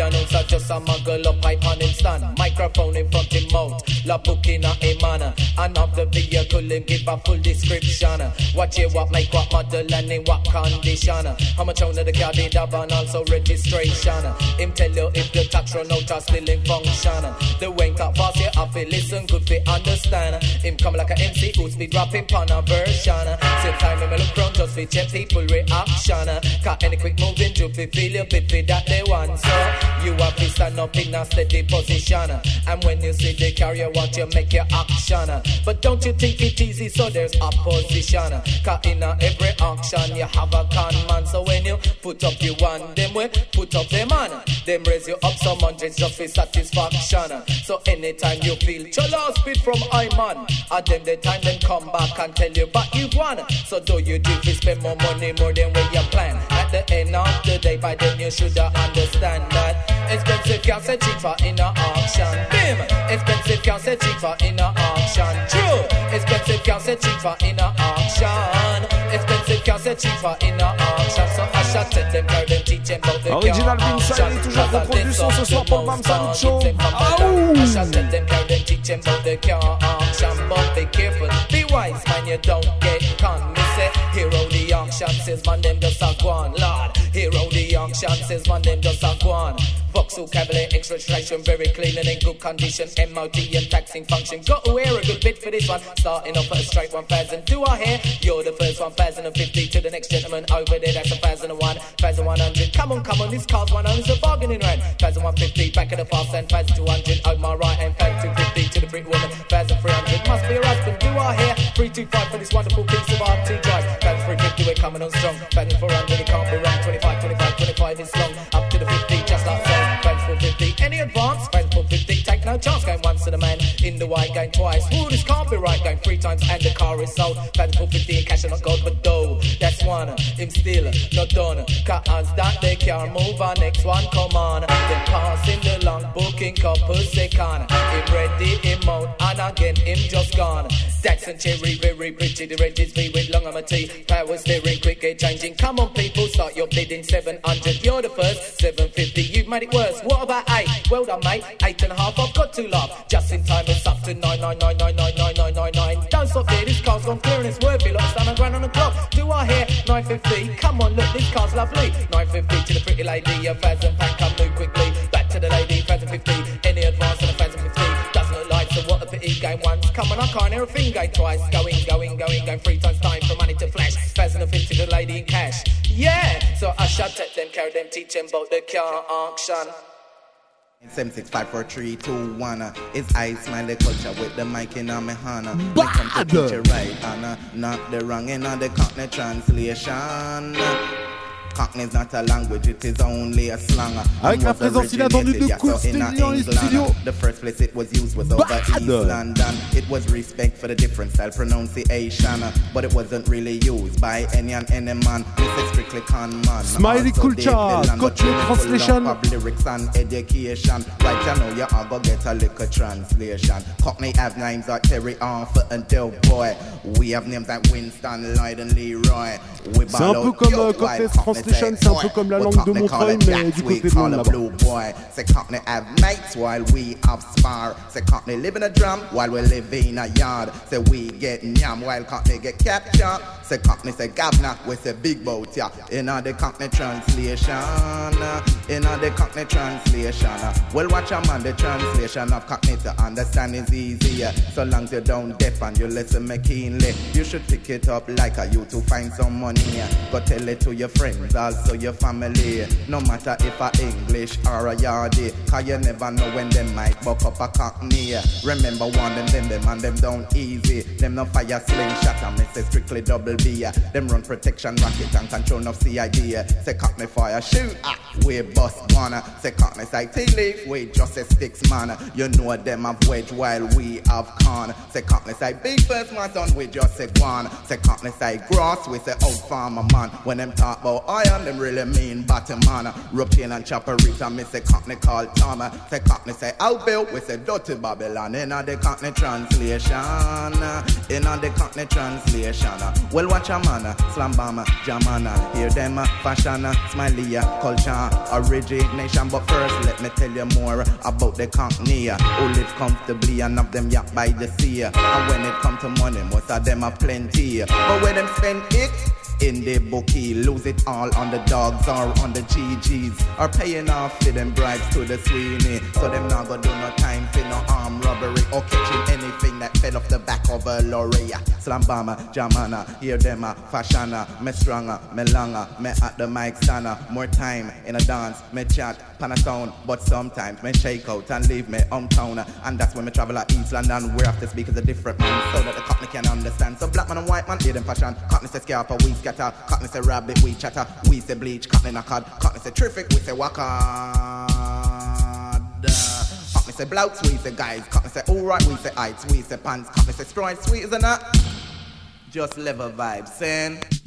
announcer just a muggle up pipe on him stand, microphone in front him mouth, la book in a him manner, and of the vehicle him give a full description. What you what make what model and in what condition. How much owner the car did have and also registration. Him tell you if the tax run out or still in function. The wank up fast, you have to listen, good to understand. Him come like a MC who speed rapping on a version. Same time him look round just to check people reaction. Cause any quick moving to feel your pit for that they want. So you have to stand up in a steady position. And when you see the car you want you make your action. But don't you think it easy so there's opposition. Cause in every action you have a con man. So when you put up you one, them way, put up them man. Them raise you up some hundreds just for satisfaction. So anytime you feel cholo speed from I man, at them the time then come back and tell you but you want. So do you do spend more money more than when you plan? The end of the day. By then you should understand that expensive cheaper in a auction. Bim! Expensive cheaper in a auction. True! Expensive cheaper in a auction. Expensive cheaper in a auction. So I shall them, tell them, teach them about the Original est toujours en production ce soir pour le Bam Salut Show. I shall tell them, tell them, teach them about the car auction. But be careful, be wise, man, you don't get caught. Say, hero the auction says, man, them just a go on, Lord. Hero the auction says, man, them just a go on. Vauxhall Cavalier extraction, very clean and in good condition. MOT and taxing function. Got to wear a good bit for this one. Starting off at a straight 1000. Do I hear? You're the first 1050 to the next gentleman over there. That's a 1001, 1100. Come on, come on, this car's one is a bargaining rent. 1150 back at the fast end. 1200 over my right hand. 1250 to the Brit woman. 1300 must be a husband. Do I hear? 325 for this wonderful piece of RT drive. 1350 we're coming on strong. 1400 it can't be wrong. 25, 25, 25 is long. Up to the 50 just like so. Friends for 50. Any advance? Friends for 50. Take no chance. Going once to the man. In the white, going twice. Ooh, this can't be right. Going three times and the car is sold. Friends for 50 and cash and not gold but dough. That's one. Him still not done. Cause that they can't move on. Next one, come on. Then passing the long booking couples they can. Him ready, him out. And again, him just gone. And cherry, very pretty. The red is V with long on my tea. Power steering, quick get changing. Come on, people, start your bidding. 700. You're the first. 750. You've made it worse. What about eight? Well done, mate. Eight and a half. I've got to laugh. Just in time, it's up to nine, nine, nine, nine, nine, nine, nine, nine, nine. Don't stop there. This car's gone clear and it's worth it. Lots done a grand on the clock. Do I hear 950? Come on, look, this car's lovely. 950 to the pretty lady. A thousand pound, come move quickly. Back to the lady. 1050. Any advance on a 1050? Doesn't look like so. What a pity. Going once. Come on, I can't hear a thing. Going twice. Going, going, going, going three times time for money to flash. 1050 to the lady in cash. Yeah. So I shall take them, carry them, teach them about the car auction. Seven, six, five, four, three, two, one. It's Ice Man, culture with the mic in my hand. Uh, we come to teach you right, Anna. not the wrong in on the continent translation. Cockney's not a language, it is only a slang. Avec la présence inattendue de Cool dans les studios. The first place it was used was over East London. It was respect for the different style pronunciation, but it wasn't really used by any and any man. This is strictly con man. Smiley Culture, full translation. of lyrics and education. Right, you know you are gonna get a little translation. Cockney have names like Terry Arthur and Del Boy. We have names like Winston, Lloyd and Leroy. We C'est un peu comme euh, Cockney Translation, c'est un peu comme la langue de Montreuil, mais du côté de Londres là-bas. blue boy. Say have mates while we have spar. Say Cockney live in a drum while we live in a yard. Say we get yam while Cockney get captured. Say Cockney say governor we say big boat yeah. In a the Cockney translation, uh, in a the Cockney translation. uh, Well watch a man the translation of Cockney to understand is easier. So long as you don't deaf and you listen me keenly, you should pick it up like a you to find some money. Go tell it to your friends, also your family. No matter if a English or a yardie, cause you never know when them might buck up a cockney. Remember warning them, them and them down easy. Them no fire slingshot and me say strictly double B. Them run protection racket and control of CID. Say cockney fire shoot, ah, we bust one. Say cockney say tea leaf, we just a sticks man. You know them have wedge while we have con. Say cockney say big first my son, we just say one. Say cockney say grass, we say old farmer man. When them talk about iron, them really mean bottom man. Routine and chopper rita, me say cockney call Tom. Say cockney say out we say dirty Babylon. In the cockney translation, in the cockney translation. Well watch a man, slam bomber, jamana. Hear them fashion, smiley culture, origination. But first, let me tell you more about the cockney who live comfortably and of them yacht by the sea. And when it come to money, most of them are plenty. But when them spend it in the bookie, lose it all on the dogs or on the GGs, or paying off for them bribes to the Sweeney. So them not gonna do no time for no arm robbery or catching anything that fell off the back of a lorry. Slam bomber, jamana, hear them a fashiona, me stronger, me longer, me at the mic stanna. More time in a dance, me chat, pan a sound, but sometimes me shake out and leave me hometown. And that's when me travel at East London, where have to speak as a different man, so that the cockney can understand. So black man and white man, hear them fashion. Cockney up a we scatter. Cockney say rabbit, we chatter. We say bleach, cockney knock cod. Cockney say terrific, we say waka. Cockney say blouts, we say guys. Cockney say alright, we say heights, we say pants. Cockney say stride, sweet as a nut. Just level vibes, saying.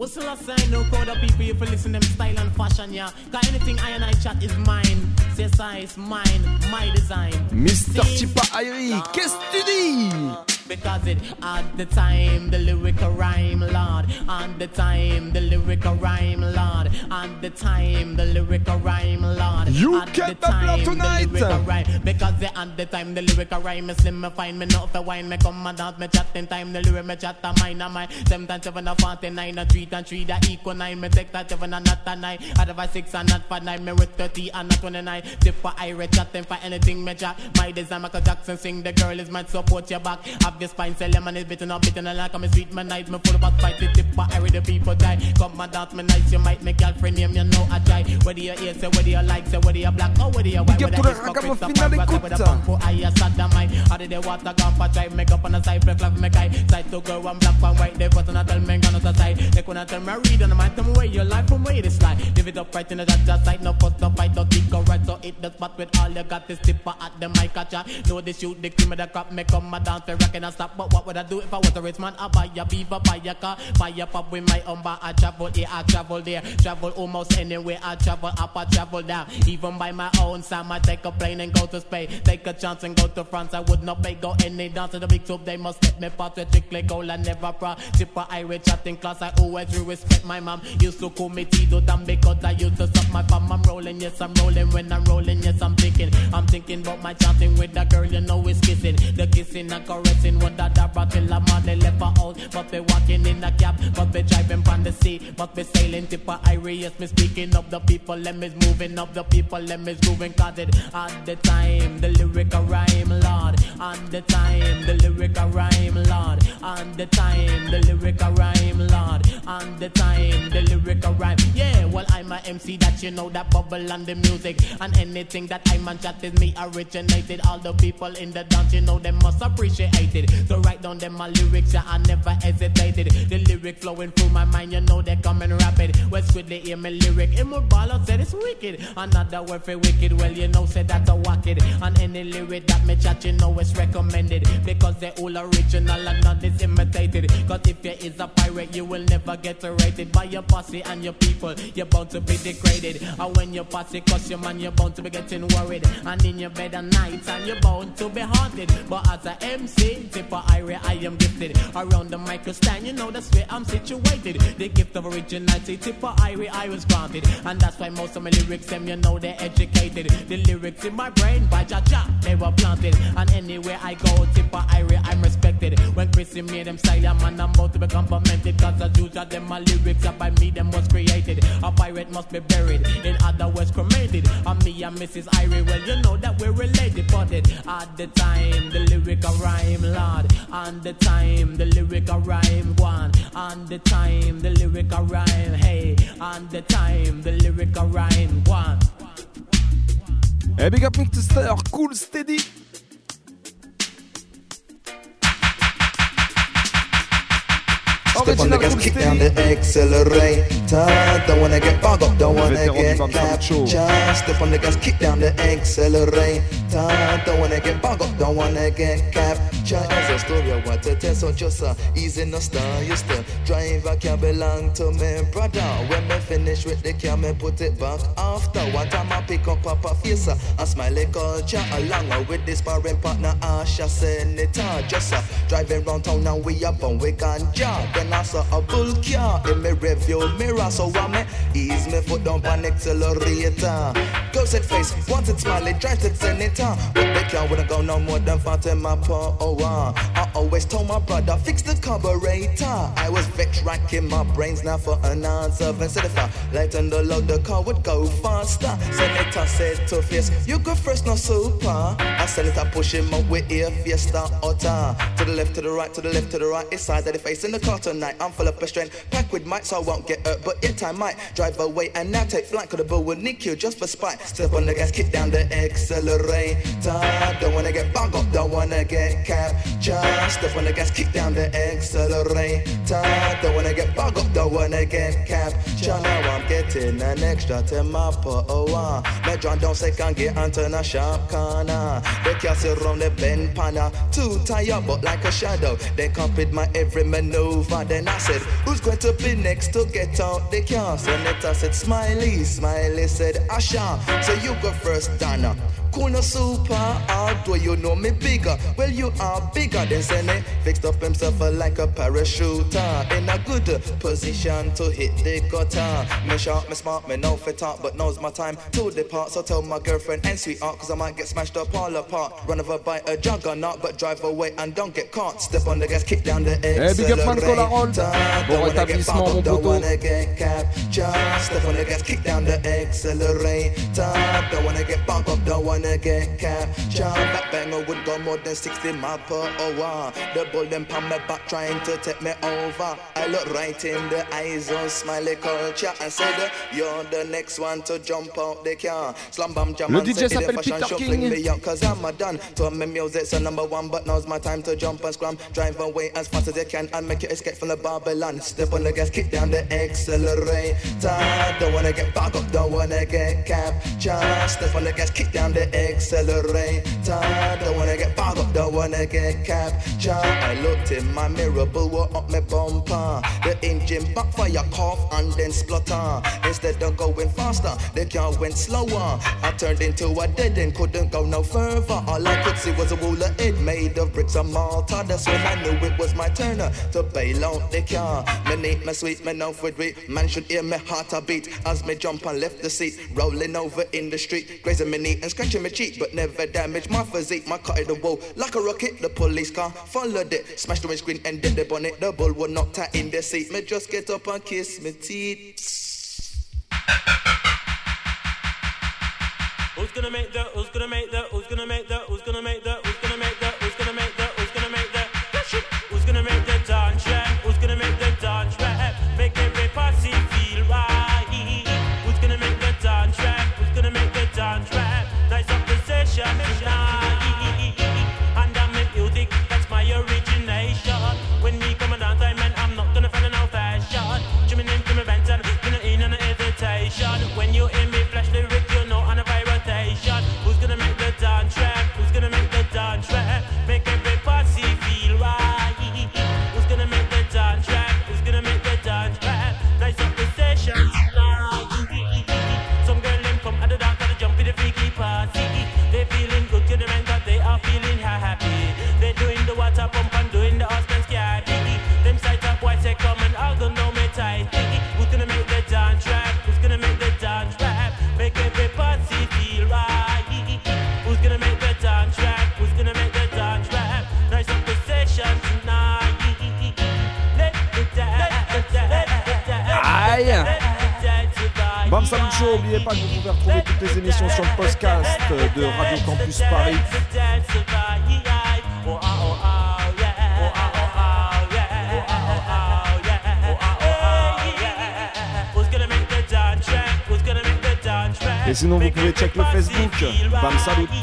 Well, still I say no crowd of people you listen them style and fashion, yeah. Cause anything I and I chat is mine. Say size, mine, my design. Mr. Tippa Irie, qu'est-ce que tu dis? Because it at the time the lyrical rhyme lord. On the time the lyrical rhyme lord. On the time the lyrical rhyme lord. You at the time the lyrical rhyme. Because the at the time the lyrical rhyme is slim me find me not for wine me come and dance me chat in time. The lyric me chat a mine and my seven times seven a forty nine a three and three that equal nine me take that seven and not a nine. Otherwise six and not for nine me with thirty and not twenty nine tip for Irish chatting for anything me chat. My design Michael Jackson sing the girl is mad support your back. Have the spine say lemon is bitter not bitter like I'm a sweet man night me full of fight the tip but I read the people die. Come my dance me nice you might make girlfriend name you know I try whether you hear say whether you like say whether you black or whether you white whether it's for Christopher whether pump for I a sodomite. How did they water gone for drive make up on the side flex love me guy side to girl one black one white they put on a tell me gonna to side. They couldn't tell me read on the mind tell me where your life from where it slide live it up right in the judge side no fuss no fight no kick or right so it the spot with all you got this tipper at the mic catcher know they shoot the cream of the crap make come my dance for rockin' and stop but what would I do if I was a rich man? I buy a beaver, buy a car, buy a pub with my umber. I travel here, I travel there, travel almost anywhere. I travel up, I travel down. Even by my own time, I take a plane and go to Spain. Take a chance and go to France. I would not pay go any dance to the big tube. They must let me pass a trick goal. I never pro. Tipper Irish chatting class. I always respect my mom. Used to call me Tito Dam because I used to suck my palm. I'm rolling, yes, I'm rolling. When I'm rolling, yes, I'm thinking. I'm thinking about my chatting with that girl, you know, it's kissing. The kissing and caressing, what that, that, till a man they left out. But be walking in a cab, but be driving from the sea, but be sailing tip of Yes, Me speaking of the people, let me moving of the people, let me moving cause it at the time the lyric a rhyme, Lord. On the time the lyric a rhyme, Lord. On the time the lyric a rhyme, Lord. On the time the lyric a rhyme. Yeah, well I'm a MC that you know that bubble and the music and anything that I'm on chat is me originated. All the people in the dance, you know them must appreciate it. So write down them my lyrics, yeah, I never hesitated. The lyric flowing through my mind, you know they coming rapid. West with hear lyric, my ball out said it's wicked. Another word for wicked, well you know said that's a wacked. And any lyric that me chat, you know it's recommended because they all original and none is imitated. Cause if you is a pirate, you will never get rated by your posse and your people. You're bound to be degraded. And when your posse cost your man, you're bound to be getting worried. And in your bed at night, and you're bound to be haunted. But as a MC, Tippa Irie, I am gifted. Around the micro stand, you know that's where I'm situated. The gift of originality, Tippa Irie, I was granted. And that's why most of my lyrics, them, you know, they're educated. The lyrics in my brain, by Jah, they were planted. And anywhere I go, Tippa Irie, I'm respected. When Chrissy made them silent, man, I'm about to be complimented. Cause as usual, them my lyrics are by me, them was created. A pirate must be buried, in other words, cremated. And me and Mrs. Irie, well, you know that we're related. But it, at the time, the lyric rhyme, Lord. On the time, the lyric a rhyme, one. On the time, the lyric a rhyme, hey. On the time, the lyric a rhyme, one. Hey, big up Mr. Cool Steady. Step on the gas, kick down the accelerator. Don't wanna get bogged up, don't wanna get captured. Step on the gas, kick down the accelerator. Don't wanna get bogged up, don't wanna get captured. As a story I want to tell, so just uh, easy no star. Used to drive a car belong to me brother. When me finish with the car, me put it back after. One time I pick up Papa face uh, and smiley culture along with this sparring partner Asher Senator. Just uh, driving round town and we up on we ganja. Then I saw a bull car in me review mirror, so I me ease me foot down on accelerator. Go set face, once it's smiley, drive to Senator. But the car wouldn't go no more than 40 my per hour. I always told my brother, fix the carburetor. I was vexed, racking my brains now for an answer. Instead if I lighten the load, the car would go faster. Senator said to face, you go first, no super. I said, it Senator pushing my way here, fiesta otter. To the left, to the right, to the left, to the right. It's side of the face in the car tonight. I'm full of strength, packed with might, so I won't get hurt. But yet I might drive away and now take flight. Cause the bull would nick you just for spite. Step on the gas, kick down the accelerator. Don't wanna get bung up, don't wanna get captured. Step on the gas, kick down the accelerator. Don't wanna get bug up, don't wanna get captured. Now I'm getting an extra 10 mile per hour. Me John don't say can get onto a sharp corner. They see around the bend panel. Too tired, but like a shadow. They copied my every maneuver. Then I said, Who's going to be next to get out the car? So Netta said, Smiley. Smiley said, Asha. So you go first, Donna. Kuna super, although you know me bigger. Well, you are bigger than Sene. Fixed up himself uh, like a parachuter. In a good position to hit the gutter. Me sharp, me smart, me know fit talk, but now's my time to depart. So tell my girlfriend and sweetheart, cause I might get smashed up all apart. Run over by a juggernaut, but drive away and don't get caught. Step on the gas, kick down the Eh, big up Franco Larol. Bon rétablissement, mon Don't poteau. wanna get captured. Step on the gas, kick down the accelerator. Don't wanna get bumped up, don't wanna get captured. That banger would go more than 60 miles per hour. The bull them on my back trying to take me over. I look right in the eyes of smiley culture and said, You're the next one to jump out the car. Slam bam jam Le and DJ s'appelle "If Peter King. me out cause I'm a done. To me music's a number one, but now's my time to jump and scram. Drive away as fast as you can and make you escape from the Babylon. Step on the gas, kick down the accelerator. Don't wanna get back up, don't wanna get captured. Step on the gas, kick down the accelerator. Don't wanna get back up, don't wanna get captured. I looked in my mirror, blew up my bumper. The engine backfire, cough and then splutter. Instead of going faster, the car went slower. I turned into a dead end, couldn't go no further. All I could see was a wall of head made of bricks and mortar. That's when I knew it was my turn uh, to bail out the car. Me neat, my sweet, me know for it. Man should hear me heart a beat as me jump and left the seat. Rolling over in the street, grazing me knee and scratching me cheek, but never damaged my physique. My car hit the wall like a rocket. The police car followed it, smashed the windscreen and did the bonnet. The bull was knocked out in the seat. Me just get up and kiss me teeth. Who's gonna make the? Who's gonna make the? Who's gonna make the? Who's gonna make the? Who's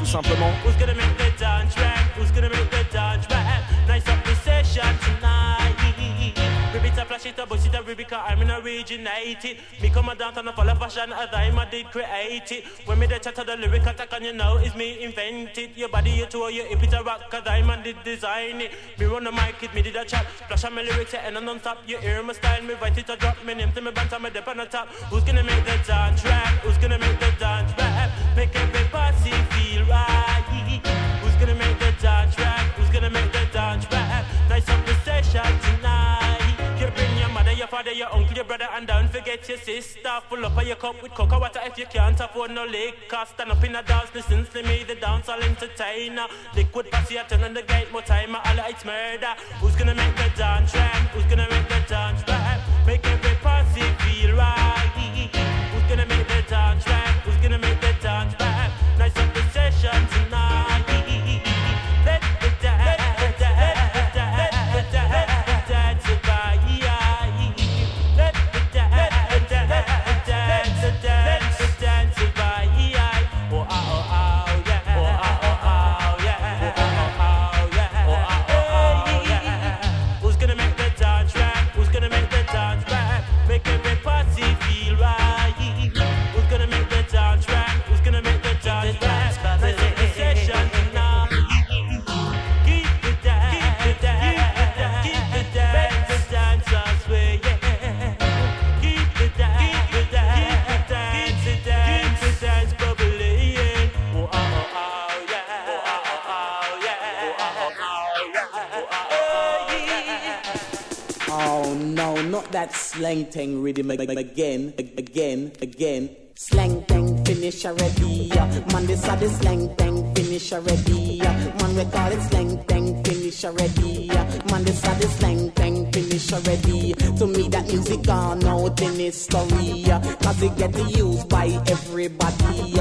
simplement. Who's gonna make the dance rap? Who's gonna make the dance rap? Nice up the session tonight. Flash it up, I'm in a originated. Me come a dance and a follow fashion as I'm a did create it. When me the chat of the lyric attack and you know it's me invented. Your body, you tour, you hip it a rock, cause I'm a did design it. Me run the mic, it me did a chat. Flash on my lyrics, and I non-stop. You hear my style, me write it a drop. Me name to me band, me dip on the top. Who's gonna make the dance rap? Who's gonna make the dance rap? And don't forget your sister. Full up of your cup with cocoa water if you can't afford no liquor. Stand up in a dance, listen to me, the dance all entertainer. Liquid passy, I turn on the gate, more time, all it's murder. Who's gonna make the dance rap? Who's gonna make the dance rap? Make every party feel right. Who's gonna make the dance rap? Who's gonna make the dance rap? Nice Sleng Teng rhythm ag- ag- again, again, again. Sleng Teng finish already. Man, this are the Sleng Teng finish already. Man, we call it Sleng Teng finish already. Man, this are the Sleng Teng finish already. To me, that music gone out in history. Cause it get used by everybody.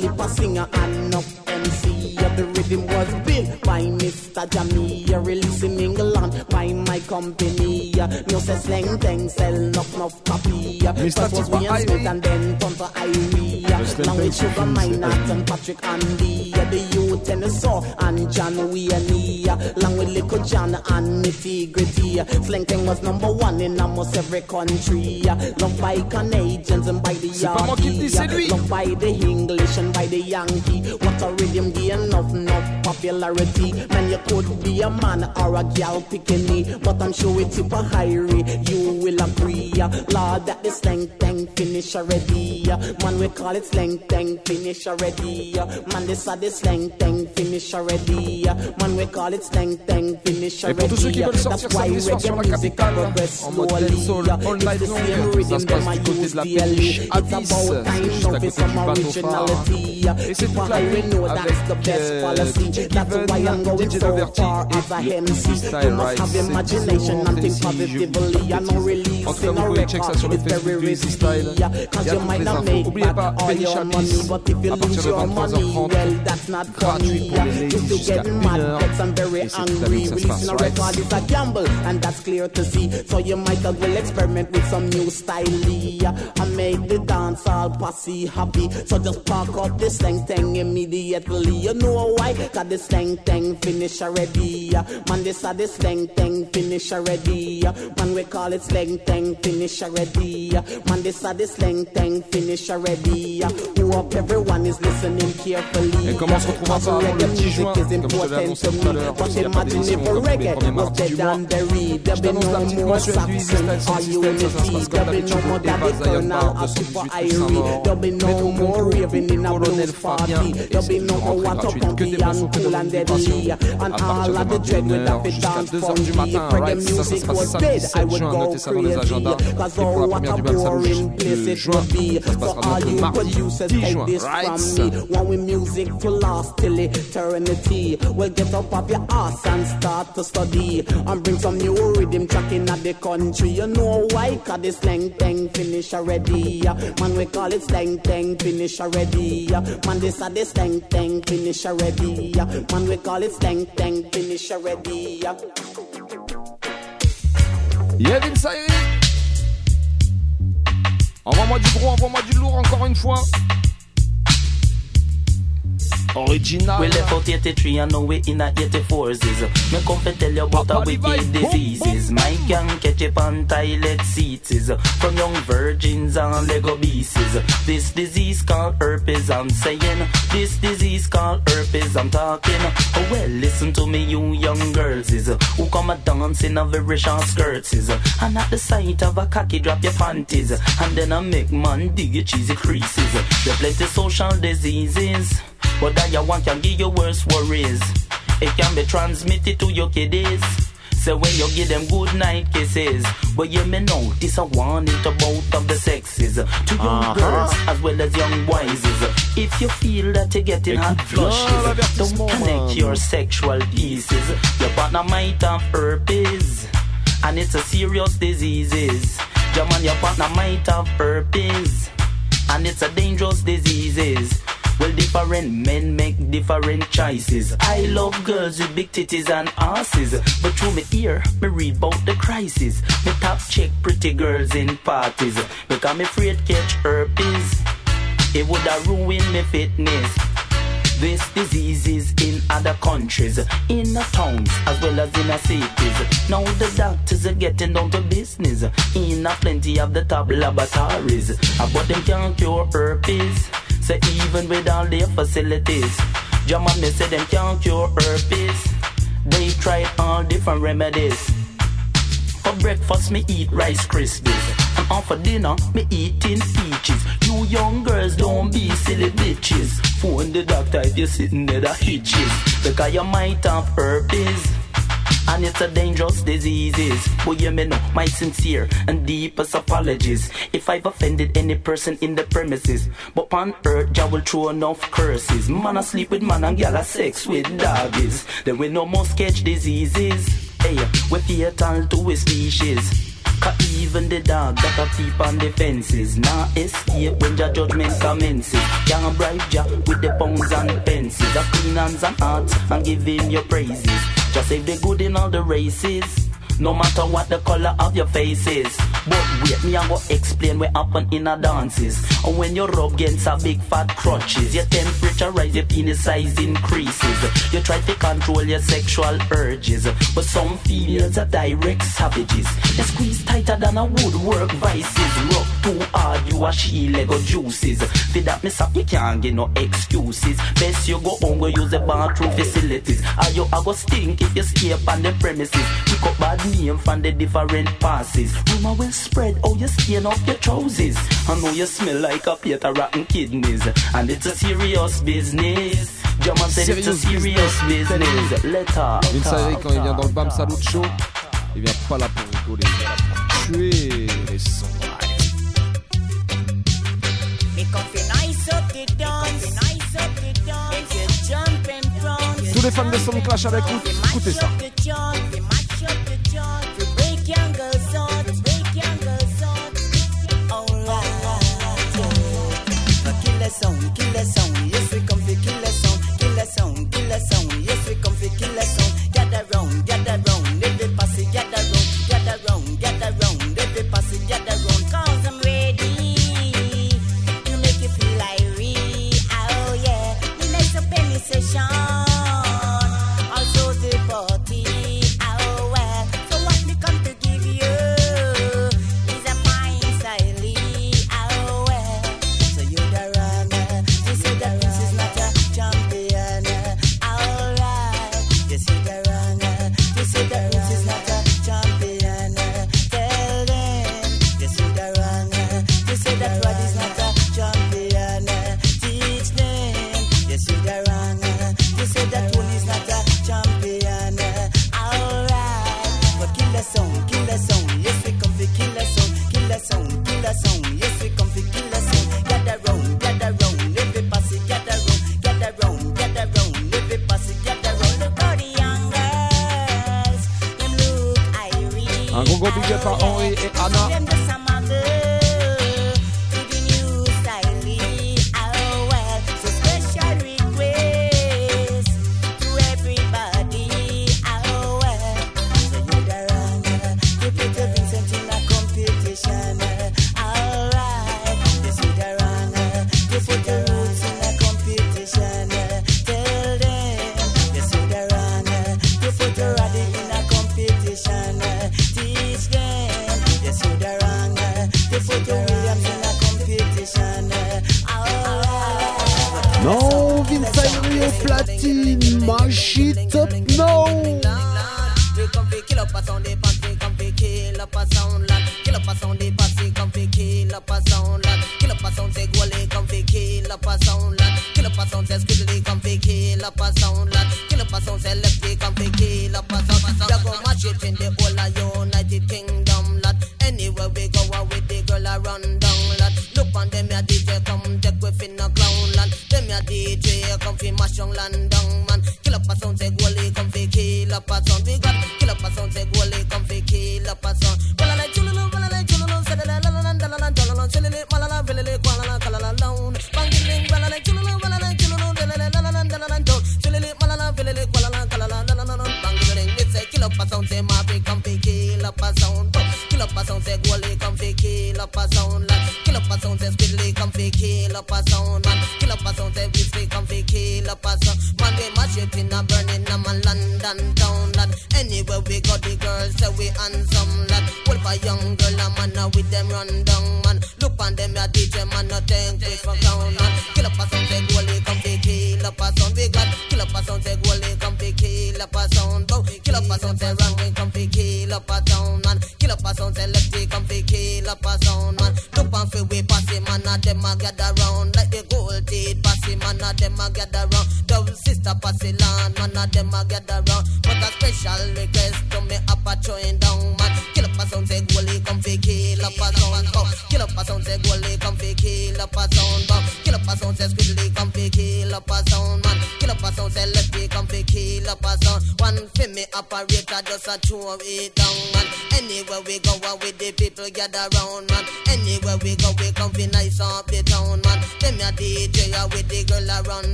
Heap of singer and no MC. The rhythm was built by Mr. Jammy, released in England by my company. No say Sleng Teng sell enough enough copy. First was Wayne Smith and then turn to Irie. Just Along let with them Sugar. Minott and Patrick Andy. The youth and the saw and John Wayne. Along with Little John and Nitty Gritty. Sleng Teng was number one in almost every country. Loved by Canadians and by the C'est pas moi qui le dis, c'est lui. Loved by the English and by the Yankee. What a rhythm, the enough, enough popularity. Man, you could be a man or a gal picking me, but I'm sure it's a high You will agree, Lord, that the Sleng Teng finish already. Man, we call it Sleng Teng finish already. Man, this are the Sleng Teng finish already. Man, we call it Sleng Teng finish Et already. pour tous ceux qui veulent That's sortir why samedi soir sur la music capitale progress en mode dancehall all It's night long, ça se passe du côté de la péniche It's Abyss, about time juste à côté some du bateau phare. originality. Et c'est If toute la I nuit know that's avec the best euh, policy. That's why I'm going so far as a MC. You must have imagination and think si positively. I know release En tout cas, in a record is very risky. Cause you might not make back all your money, but if you lose your money, well, that's not funny. pour les ladies If you get mad, 1h. get some very Et c'est toute la angry. nuit que ça se Releasing a record is a gamble, and that's clear to see. So you might as well experiment with some new style I make the dance all posse happy. So just park up the Sleng Teng immediately. You know why? Cause the Sleng Teng finish already. Man, this are the Sleng Teng finish already. Man, we call it Sleng Teng finish already. Man, this are the slang thing finish already. Hope everyone is listening carefully. Et comment on se retrouvera Cause avant le 10 music juin, is comme je l'avais important annoncé to tout à me. l'heure, s'il n'y a pas d'émission comme tous les reggae premiers mardis du mois. Je be t'annonce la no petite more mensuelle du Easy Style Saxon Sound System, ça, ça se passe comme be d'habitude no more au Eva Zion Bar, or Super 218 Irie. Saint-Maur. There be no more concours, in a Colonel Fabien, et There c'est be une no more rentrée gratuite, que des bons and que de and À partir all de of the dread with 21h jusqu'à dance 2h du matin, right? Ça, ça se passe samedi I 7 would juin, notez ça dans les agendas. Et pour la première du Bal Salouche boring place de it juin, be. ça se So passera donc le you mardi producers 10 juin, this right? from me. Want we music to last till eternity. Well, get up off your ass and start to study. And bring some new rhythm track in at the country. You know why? Cause the Sleng Teng finish already. Man, we call it Sleng Teng finish already. Man, this are the Sleng Teng finish already. Man, we call it slang thing finish already. Yevin Saïri Envoie-moi du gros, envoie-moi du lourd encore une fois. Original. We left out 83 and now we in a 84s. is. Me come to tell you about a wicked diseases. My gang catch up on toilet seats. is. From young virgins and Lego pieces. This disease called herpes, I'm saying. This disease called herpes, I'm talking. Oh well, listen to me, you young girls. Is. Who come a dance in a very short skirts. Is. And at the sight of a cocky, drop your panties. And then I make man dig your cheesy creases. There plenty social diseases. But that you want can give you worse worries. It can be transmitted to your kiddies. So when you give them good night kisses, but you may know this a warning to both of the sexes, to young Uh-huh. girls as well as young boys. If you feel that you're getting hot flushes, don't connect your sexual pieces. Your partner might have herpes, and it's a serious disease. Your man, your partner might have herpes, and it's a dangerous disease. Well, different men make different choices. I love girls with big titties and asses, but through me ear, me read about the crisis. Me top check pretty girls in parties, because me afraid catch herpes. It would have ruined me fitness. This disease is in other countries, in the towns as well as in the cities. Now the doctors are getting down to business in a plenty of the top laboratories. But them can't cure herpes. So even with all their facilities, German me say them can't cure herpes. They tried all different remedies. For breakfast, me eat Rice Krispies. And for dinner, me eating peaches. You young girls, don't be silly bitches. Phone the doctor if you're sitting there that hitches. Because you might have herpes. And it's a dangerous disease. But you may know my sincere and deepest apologies if I've offended any person in the premises. But on earth, Jah will throw enough curses. Man, I sleep with man and gal I sex with doggies. Then we no more sketch diseases. Hey, we're fatal to a species. Cause even the dog that a peep on the fences Now escape when your judgment commences Can't bribe ya with the pounds and pences A clean hands and hearts and give him your praises Just save the good in all the races no matter what the color of your face is. But wait, me I'm gonna explain what happen in a dances. And when you rub against a big fat crutches, your temperature rise, your penis size increases. You try to control your sexual urges, but some females are direct savages. They squeeze tighter than a woodwork vices. Rub too hard, you a she Lego juices. For that, me up, you can't get no excuses. Best you go home, go use the bathroom facilities. Or you a go stink if you escape on the premises. Pick up bad name from the different passes. Rumor will spread how you skin off your trousers. I know you smell like a plate of rotten kidneys. And it's a serious business. Jaman said it's a serious business. Letter. Vous savez, quand il vient dans le BAM Salut Show, il vient pas là pour rigoler, il vient là pour tuer les sons. Les fans de Sound Clash avec vous, écoutez ça. sound, kill the sound. Yes, we come to kill the sound, kill the sound, kill the sound. Yes, we come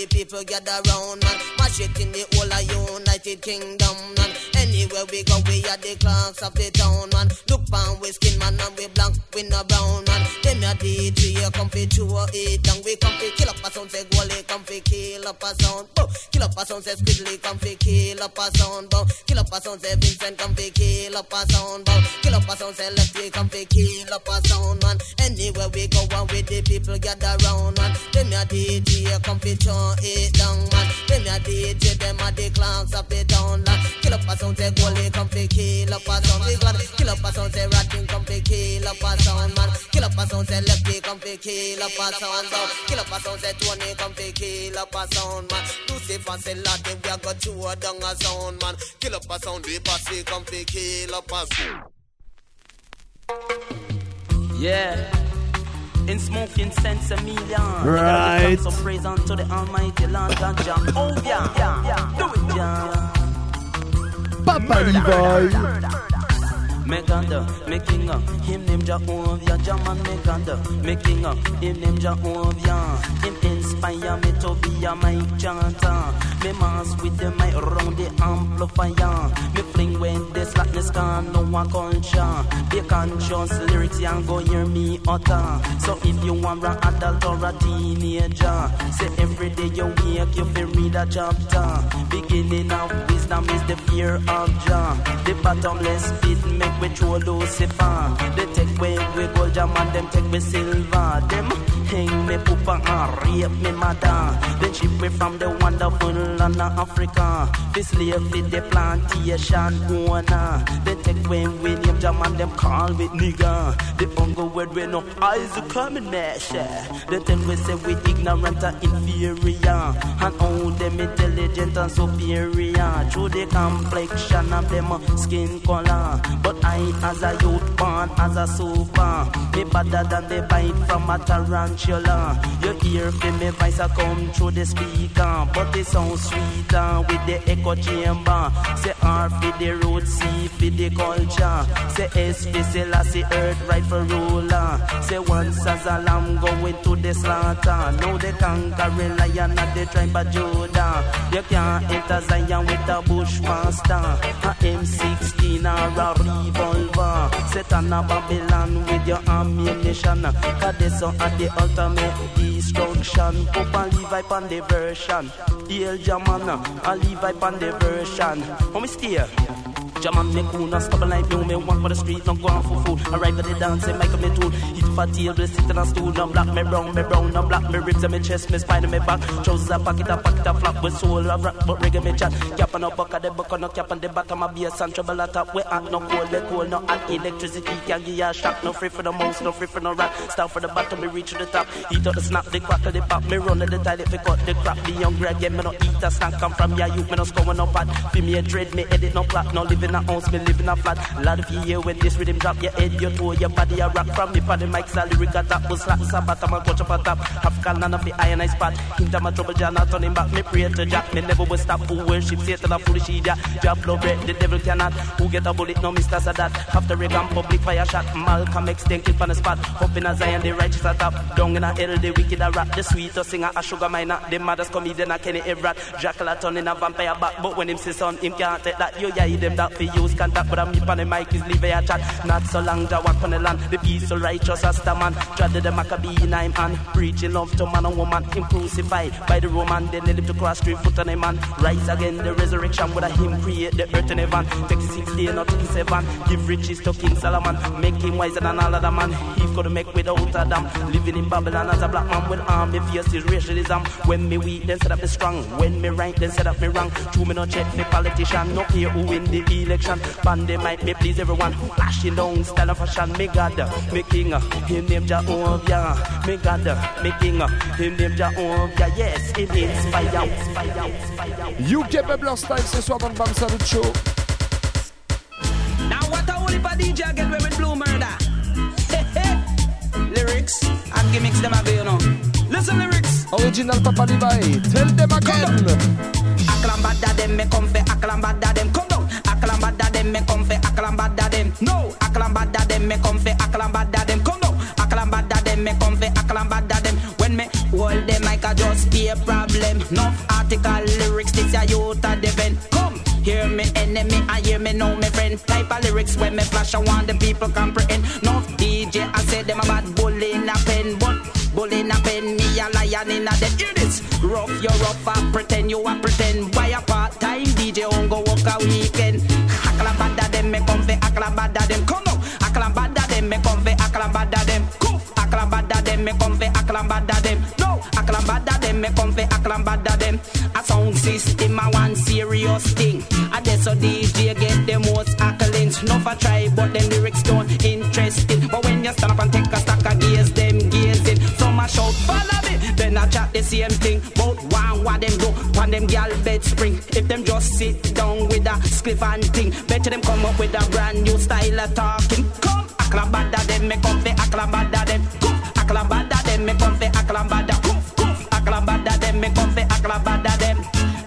the people gather round man. Mash it in the whole of United Kingdom man. Anywhere we go, we are the clocks of the town man. Look pan we skin man and we black, we no brown man. Them ya DJ come fi chew it down. We come fi kill up a sound say goalie come fi kill up a sound. Bow. Kill up a sound say Squiddly come fi kill up a sound. Bow. Kill up a sound say Vincent come fi kill up a sound. Bow. Kill up a sound say Lefty come fi kill up a sound man. Anywhere we go, uh, with the people gather round man. Them ya DJ come fi chew it down man. Them ya DJ them a the clocks of the town man. Kill up a sound say goalie come fi kill up a sound. We glad kill up a sound say Ratting come fi kill up a sound man. Kill up a sound say Lefty come fi kill up a sound. Bow. Kill up a sound say Tony come fi kill up a sound man. Lucifer say Latin we a go chew down a sound man. Kill up a sound the posse come fi kill up a sound. Yeah. In smoking sense a million. Right. So praise unto the Almighty Lord and Jah. Oh yeah, yeah, yeah. Do it, yeah. Papa Levi. Meganda, making up, him name Jehovah, Jaman Meganda, making up, him name Jehovah, him inspire me to be a mic chanter, me mass with the mic round the amplifier, me fling when the slackness can know a culture, be conscious lyrics and go hear me utter, so if you want an adult or a teenager, say every day you wake you feel read a chapter, beginning of wisdom is the fear of Jah, the bottomless pit make we throw Lucifer. They take away we gold jam and them take we silver. Them hang me poopa and uh, rape me mother. Then ship me from the wonderful land of Africa. This slave with the plantation owner. They take when we name jam and them call we nigga. The hunger word we no eyes ah, are coming measure. They tell we say we ignorant and inferior. And all them intelligent and superior. Through the complexion of them uh, skin color. But I as a youth born as a super Me better than the bite from a tarantula You hear from me voice a come through the speaker But it sounds sweeter uh, with the echo chamber. Say R for the road, C for the culture. Say S for Selassie earth right for ruler. Say once as a lamb going to the slaughter. Now the conquering lion of the tribe of Judah. You can't enter Zion with a bushmaster. A M16 or a revolver. Set on a Babylon with your ammunition. Cause this are the ultimate destruction. Papa Levi on the version. Hail Jamana, I Levi on the version. How me stay? Jaman me cool, not stubborn like you. Me walk for the street, not go on for food. Arrive at the dance, and make me tool. Hit for tail, we sit on a stool. No black, me brown, me brown, no black. Me ribs and me chest, me spine and me back. Trousers a pocket, a pocket a flap. With soul a rock, but reggae me chat. Cap on a buck the buck on a cap on the bottom of bass and trouble at top. We hot, no cold, we cold, no hot. Electricity can give you a shock. No free for the mouse, no free for no rat. Start for the bottom, me reach to the top. Eat up the snap, the crack of the pop. Me run at the toilet, fi cut the crap. The young grab, yeah, me no eat a snack. Come from ya youth, me no score no pot. Fi me a dread, me edit no plot. No live in a house, me live in a flat. Lot of you hear when this rhythm drop, your head, your toe, your body a rock. From me for the mic, so lyric a top. Was slap, I'm a touch up a top. African land of the iron I spot. Hint my trouble, John, not turning back. Me pray to Jack, me never will stop. Who worship Satan, a foolish idiot. Drop low bread, the devil cannot. Who get a bullet, no Mr. Sadat. After Reagan, public fire shot. Malcolm X, then kill on the spot. Up in a Zion, the righteous a top. Down in a hell, the wicked a rap. The sweetest singer, a Sugar Minott. The maddest comedian, a Kenny Everett. Jackal a turn in a vampire back. But when him see son, him can't take that. You yeah, he them that. Fi use contact, but I'm on the mic is leave a chat. Not so long, to walk on the land. The peace peaceful righteous as the man. Dread the Maccabee in I'm hand. Preaching love to man and woman. Him crucified by the Roman. Then they live to cross three foot on a man. Rise again, the resurrection. With a him create the earth and heaven. 36 day, not take seven. Give riches to King Solomon. Make him wiser than all other man. He could make without a damn. Living in Babylon as a black man with arm. The fierce is racialism. When me weak, then set up me strong. When me right, then set up me wrong. Two me no check me politician. No care who win the election. Pandemic, me please everyone. Flashing down, style and fashion. Me God, me King. Him name Jehovah. Me God, me King. Him name Jehovah. Yes, it is fire. UK Bubbler Style ce soir dans le Bam Salut Show. Now what a holy for DJ get with Blue Murder. lyrics and gimmicks them have you know. Listen lyrics. Original Papa Levi. Tell them again. Aklambada dem me come fe aklambada dem come me come fe aklambada dem. No, aklambada dem me come fe aklambada dem come down. Aklambada dem me come fe aklambada dem. When me hold them like a just be a problem. No article lyrics this a youth a defend. Come. Hear me enemy, I hear me know me friend. Type of lyrics when me flash, I want the people comprehend. No DJ, I say them a bad bull in a pen, but bull in a pen, me a lion in a den. Hear this, rough you rough, I pretend you a pretend. Why a part time DJ on go work a weekend? Aklabada them me come fe aklabada them come now. Aklabada them me come fe aklabada them. Me come fe aklabada them. No, aklabada them me come fe aklabada them. A sound system a one serious thing. A that's so DJ get the most accolades. No for try, but them lyrics don't interesting. But when you stand up and take a stack of gaze, them gazing. Some a shout, follow me. Then I chat the same thing. But one what them do, on them gal bed spring. If just sit down with a spliff and thing, better them come up with a brand new style of talking. Come, aklabada them me come fe aklabada them. Koof, aklabada them me come fe aklabada. Koof, koof, aklabada them me come fe aklabada them.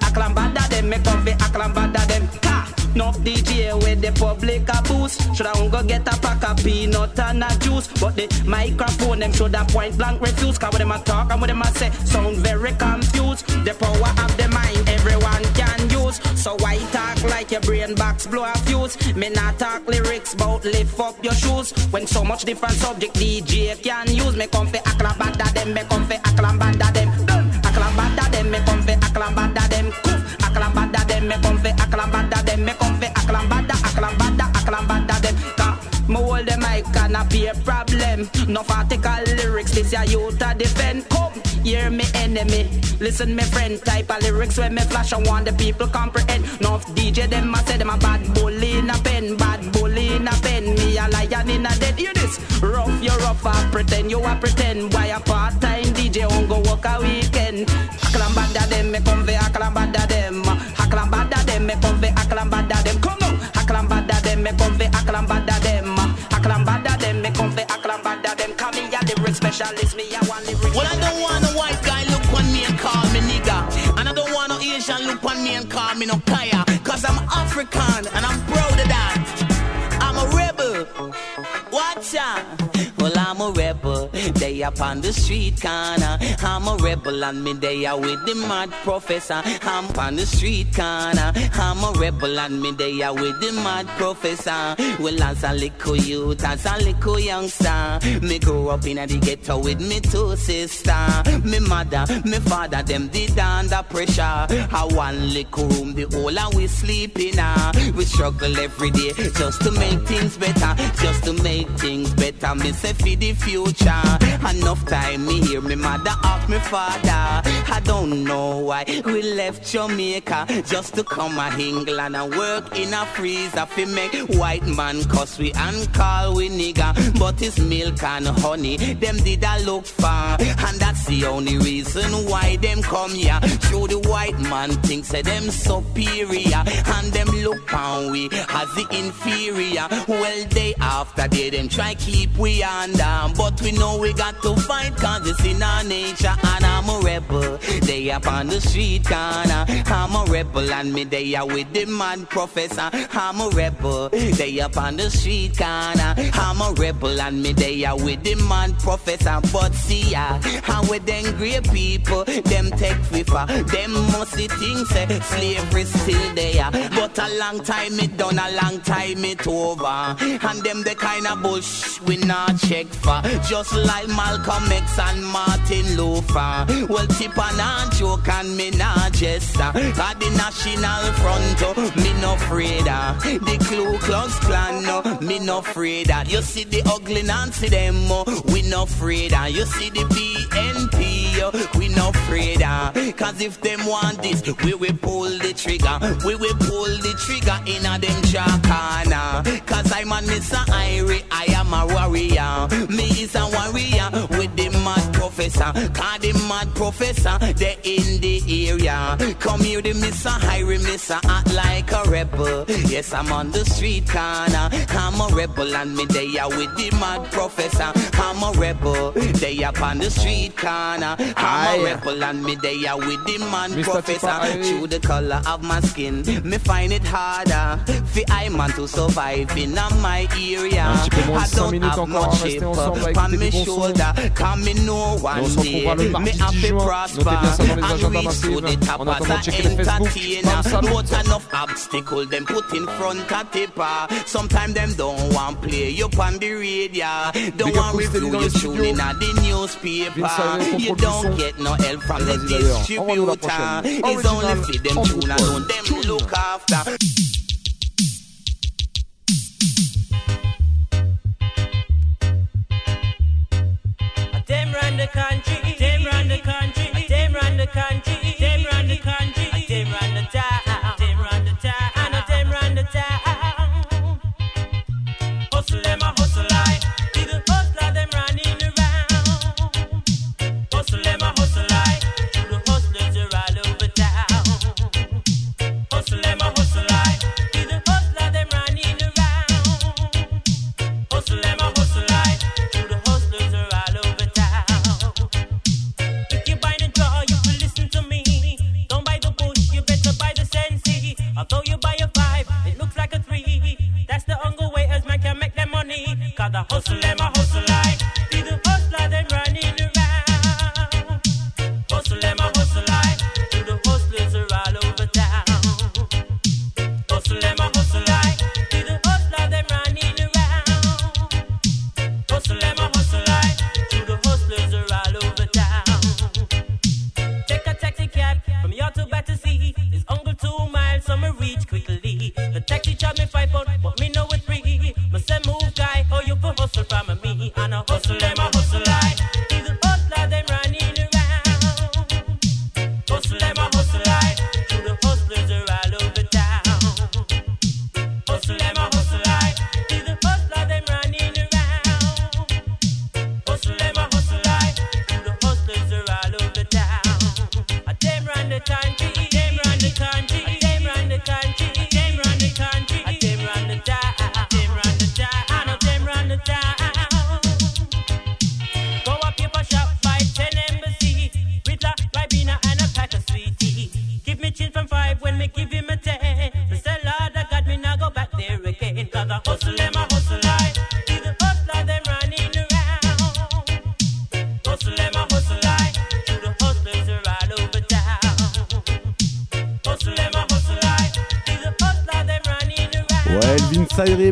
Aklambada them me come fe aklambada them. Ka, no DJ with the public a boost. Should I go get a pack of peanut and a juice? But the microphone them should a point blank refuse. Cause when them a talk and when them a say sound very confused. The power your brain box blow a fuse? Me not talk lyrics about lift up your shoes. When so much different subject DJ can use. Me come fe aklambada them, me come fe aklambada them. Done. Aklambada them, me come fe aklambada them. Koof. Aklambada them, me come fe aklambada them. Me come fe aklambada, aklambada, aklambada them. Ka, me hold the mic and a be a problem. No article lyrics, this ya youth a defend. Come, hear me enemy. Listen me friend, type of lyrics when me flash. I want the people comprehend. No DJ them I say them a bad bully in a pen, bad bully in a pen. Me a lion in a dead. Hear this? Rough you rough, I pretend you a pretend. Why a part time DJ won't go work a weekend? Aklambada them, me come ve aklambada them. Aklambada them, me come ve aklambada them. Come on, aklambada them, me come ve aklambada them. Aklambada them, me come ve aklambada them. Come here, lyric specialist, me a one lyric. Well, I don't want Asian look on me and call me no kaya. Cause I'm African and I'm proud of that. I'm a rebel. Watch out. Up on the street corner. I'm a rebel and me are with the mad professor. I'm on the street corner. I'm a rebel and me are with the mad professor. Well, as a little youth, as a little youngster, me grow up in the ghetto with me two sister. Me mother, me father, them did under pressure. I one little room, the whole and we sleep in. Uh. We struggle every day just to make things better, just to make things better. Me say for the future. Enough time me hear me mother ask me father. I don't know why we left Jamaica just to come a England and work in a freezer fi make white man cuss we and call we nigga. But it's milk and honey them did a look for, and that's the only reason why them come here. Show the white man thinks say them superior and them look on we as the inferior. Well day after they them try keep we under, but we know we got to fight cause it's in our nature and I'm a rebel. They up on the street corner. I'm a rebel and me they are with the mad professor. I'm a rebel. They up on the street corner. I'm a rebel and me they are with the mad professor. But see ya, how with them great people, them take FIFA. Them musty things say slavery still there. But a long time it done, a long time it over. And them the kind of bush we not check for. Just like Malcolm X and Martin Luther. Well, tip and a joke and me not jester. At the national front, oh, me no afraid of. The Ku Klux Klan, no, me no afraid of. You see the ugly Nancy them, oh, we no afraid of. You see the BNP, oh, we no afraid of. Cause if them want this, we will pull the trigger. We will pull the trigger in a them jacana. Cause I'm a Mr. Irie, I am a warrior. Me is a warrior with the mad professor. Cause the mad professor, they in the area. Come here, the Mr. Irie, Mr. Act like a rebel. Yes, I'm on the street corner. I'm a rebel and me they are with the mad professor. I'm a rebel. They up on the street corner. I'm Aye. a rebel and me they are with the man Mr. professor. Through the color of my skin, me find it harder. For I man to survive in a my area. Un petit peu moins de I don't have much shape on me shoulder. Come me know one day. Me mardi 10 have to juin. prosper Notez bien ça dans les and reach to the top as a checkez le Facebook. entertainer. Enough obstacle them put in front of Tippa. Sometimes them don't want play you on the radio. Don't want review you tune in at the newspaper. You don't get no help from the vas-y d'ailleurs. On va nous la distributor. It's only for them tune alone. Them look after. Run the country, them run the country, them run the country, them run the country, sensi. Although you buy a five, it looks like a three. That's the only way as man can make them money. Cause the hustle them a hustle.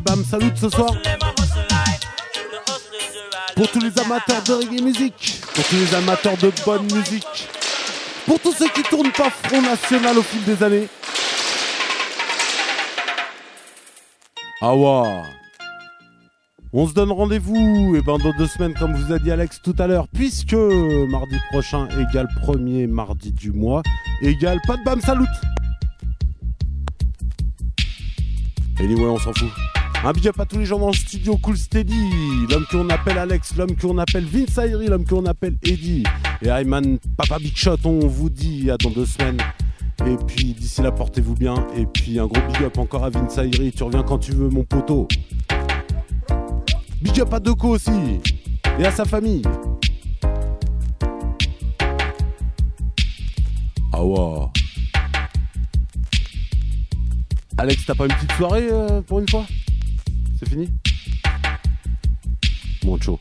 Bam, salut ce soir. Pour tous les amateurs de reggae musique, pour tous les amateurs de bonne musique, pour tous ceux qui tournent pas Front National au fil des années. Ah ouais. On se donne rendez-vous et ben dans deux semaines comme vous a dit Alex tout à l'heure puisque mardi prochain égale premier mardi du mois égale pas de bam salut. Anyway on s'en fout. Un big up à tous les gens dans le studio Cool Steady, l'homme qu'on appelle Alex, l'homme qu'on appelle Vince Ayri, l'homme qu'on appelle Eddie. Et Ayman, Papa Big Shot, on vous dit à dans deux semaines. Et puis d'ici là, portez-vous bien. Et puis un gros big up encore à Vince Ayri, tu reviens quand tu veux, mon poteau. Big up à Deco aussi, et à sa famille. Ah wow. Alex, t'as pas une petite soirée euh, pour une fois? C'est fini? Mon show.